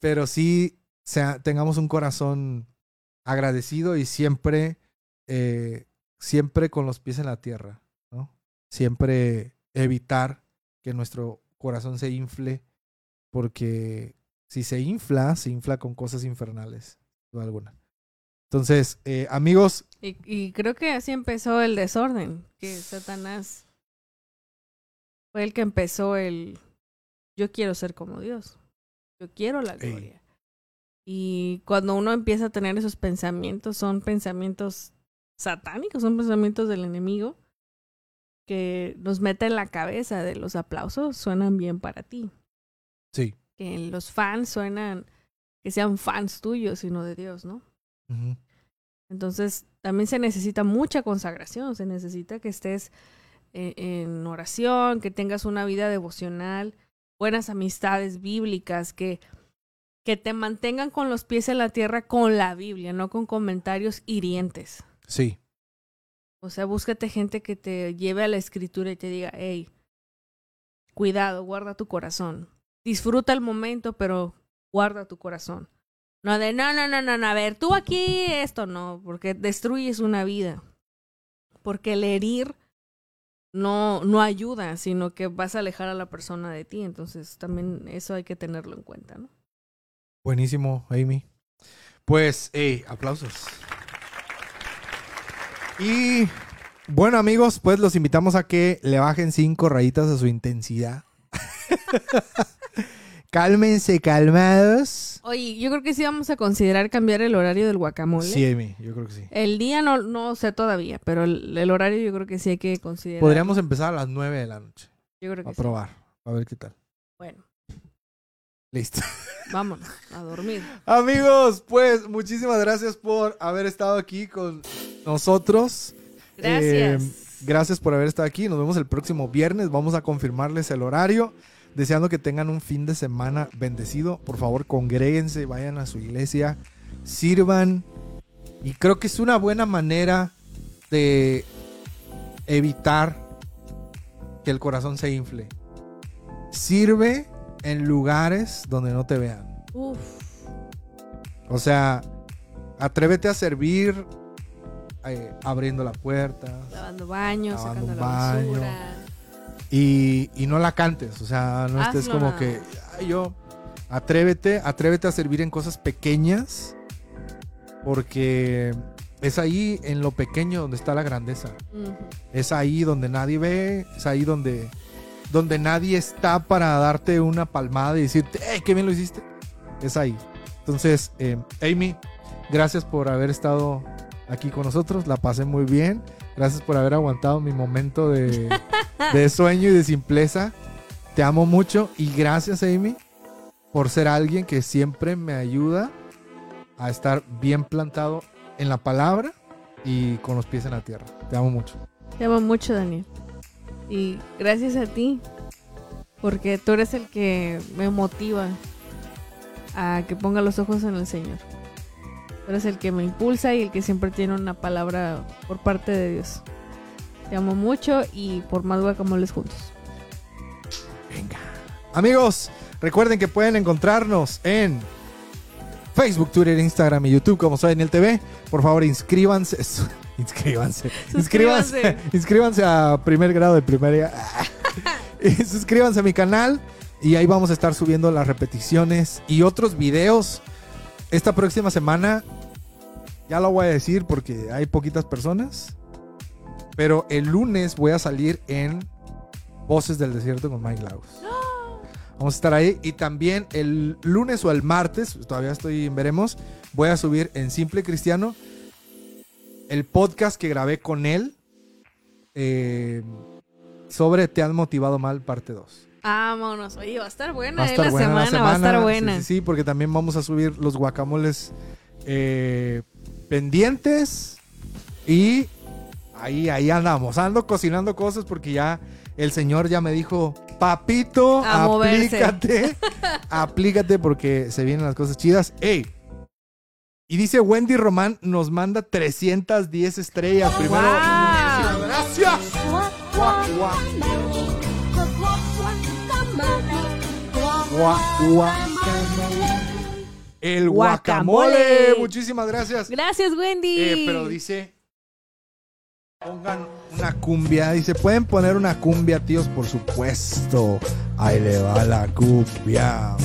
S1: Pero sí sea, tengamos un corazón agradecido y siempre, eh, siempre con los pies en la tierra, ¿no? Siempre evitar que nuestro corazón se infle, porque si se infla, se infla con cosas infernales, alguna. Entonces, eh, amigos,
S2: Y, y creo que así empezó el desorden, que Satanás fue el que empezó el yo quiero ser como Dios, yo quiero la
S1: Ey.
S2: Y cuando uno empieza a tener esos pensamientos, son pensamientos satánicos, son pensamientos del enemigo que nos mete en la cabeza de los aplausos suenan bien para ti,
S1: sí.
S2: que los fans suenan, que sean fans tuyos, sino de Dios, ¿no? Entonces, también se necesita mucha consagración, se necesita que estés eh, en oración, que tengas una vida devocional, buenas amistades bíblicas, que, que te mantengan con los pies en la tierra con la Biblia, no con comentarios hirientes.
S1: Sí.
S2: O sea, búscate gente que te lleve a la escritura y te diga, hey, cuidado, guarda tu corazón. Disfruta el momento, pero guarda tu corazón. No de, no, no, no, no, no, a ver, tú aquí esto no, porque destruyes una vida. Porque el herir no, no ayuda, sino que vas a alejar a la persona de ti. Entonces también eso hay que tenerlo en cuenta, ¿no?
S1: Buenísimo, Amy. Pues, hey, aplausos. Y bueno, amigos, pues los invitamos a que le bajen cinco rayitas a su intensidad. Cálmense, calmados.
S2: Oye, yo creo que sí vamos a considerar cambiar el horario del guacamole.
S1: Sí, Amy, yo creo que sí.
S2: El día no, no sé todavía, pero el, el horario yo creo que sí hay que considerar.
S1: Podríamos empezar a las nueve de la noche.
S2: Yo creo que
S1: A
S2: sí.
S1: probar. A ver qué tal.
S2: Bueno,
S1: Listo.
S2: vámonos a dormir.
S1: Amigos, pues muchísimas gracias por haber estado aquí con nosotros.
S2: Gracias.
S1: Eh, gracias por haber estado aquí. Nos vemos el próximo viernes. Vamos a confirmarles el horario. Deseando que tengan un fin de semana bendecido. Por favor, congréguense, vayan a su iglesia, sirvan. Y creo que es una buena manera de evitar que el corazón se infle. Sirve en lugares donde no te vean.
S2: Uf,
S1: O sea, atrévete a servir eh, abriendo la puerta
S2: lavando baños,
S1: Lavando
S2: sacando la basura.
S1: y, y no la cantes. O sea, no estés como
S2: nada
S1: que. "Ay, yo. Atrévete, atrévete a servir en cosas pequeñas porque es ahí en lo pequeño donde está la grandeza. Es ahí donde nadie ve, es ahí donde, donde nadie está para darte una palmada y decirte, ¡eh, qué bien lo hiciste! Es ahí. Entonces, eh, Amy, gracias por haber estado aquí con nosotros, la pasé muy bien. Gracias por haber aguantado mi momento de, de sueño y de simpleza. Te amo mucho y gracias, Amy, por ser alguien que siempre me ayuda a estar bien plantado en la palabra y con los pies en la tierra. Te amo mucho.
S2: Te amo mucho, Daniel. Y gracias a ti, porque tú eres el que me motiva a que ponga los ojos en el Señor. Tú eres el que me impulsa y el que siempre tiene una palabra por parte de Dios. Te amo mucho y por más guacamoles juntos.
S1: Amigos, recuerden que pueden encontrarnos en Facebook, Twitter, Instagram y YouTube como Soy Daniel TV. Por favor, inscríbanse. Inscríbanse. Inscríbanse. Inscríbanse a primer grado de primaria. Y suscríbanse a mi canal. Y ahí vamos a estar subiendo las repeticiones y otros videos. Esta próxima semana, ya lo voy a decir porque hay poquitas personas. Pero el lunes voy a salir en Voces del Desierto con Mike Laus. Vamos a estar ahí. Y también el lunes o el martes, todavía estoy en veremos, voy a subir en Simple Cristiano el podcast que grabé con él eh, sobre Te han motivado mal, parte 2.
S2: Vámonos. Oye, va a estar buena,
S1: Va a
S2: eh,
S1: estar
S2: la,
S1: buena
S2: semana, va a estar buena.
S1: Sí, sí, sí, porque también vamos a subir los guacamoles eh, pendientes. Y ahí, ahí andamos. Ando cocinando cosas porque ya el señor ya me dijo, papito,
S2: A moverse."
S1: aplícate. aplícate porque se vienen las cosas chidas. ¡Ey! Y dice Wendy Román nos manda 310 estrellas. Primero,
S2: ¡Guau!
S1: muchísimas gracias. El guacamole.
S2: Guacamole.
S1: Muchísimas gracias.
S2: Gracias, Wendy.
S1: Eh, pero dice. Pongan una cumbia. Dice, ¿pueden poner una cumbia, tíos? Por supuesto. Ahí le va la cumbia.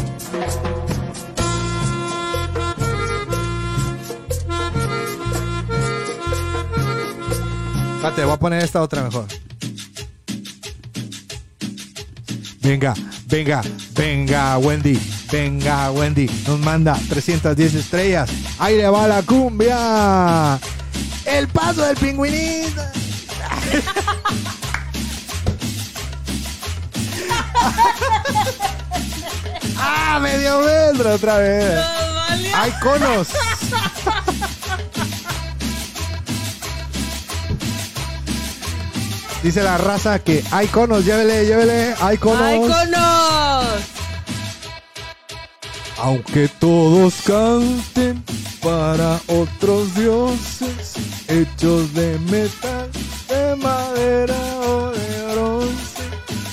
S1: Espérate, voy a poner esta otra mejor. Venga, venga, venga, Wendy. Venga, Wendy. Nos manda 310 estrellas. Ahí le va la cumbia. El paso del pingüinito. ah, medio metro otra vez. Hay conos. Dice la raza que hay conos, llévele, llévele, hay conos.
S2: ¡Ay, conos!
S1: Aunque todos canten para otros dioses, hechos de metal, de madera o de bronce,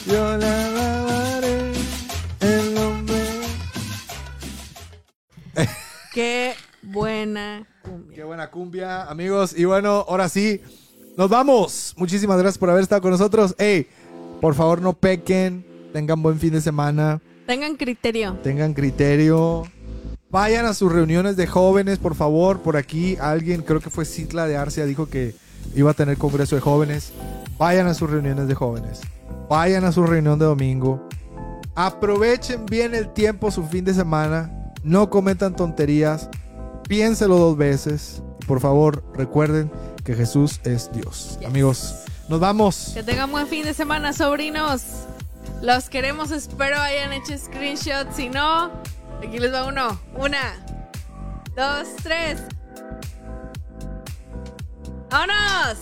S1: yo le alabaré el nombre.
S2: ¡Qué buena cumbia!
S1: Qué buena cumbia, amigos. Y bueno, ahora sí, nos vamos. Muchísimas gracias por haber estado con nosotros. Hey, por favor, no pequen. Tengan buen fin de semana.
S2: Tengan criterio.
S1: Tengan criterio. Vayan a sus reuniones de jóvenes, por favor. Por aquí alguien, creo que fue Citla de Arcia, dijo que iba a tener congreso de jóvenes. Vayan a sus reuniones de jóvenes. Vayan a su reunión de domingo. Aprovechen bien el tiempo, su fin de semana. No cometan tonterías. Piénselo dos veces. Por favor, recuerden que Jesús es Dios.
S2: Yes.
S1: Amigos, nos vamos.
S2: Que tengan buen fin de semana, sobrinos. Los queremos, espero hayan hecho screenshots. Si no, aquí les va uno. Una, dos, tres. ¡Vámonos!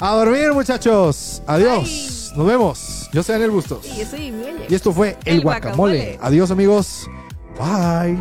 S1: A dormir, muchachos. Adiós. Nos vemos. Yo soy Daniel Bustos.
S2: Y yo soy Miele.
S1: Y esto fue El,
S2: El
S1: guacamole.
S2: guacamole.
S1: Adiós, amigos. Bye.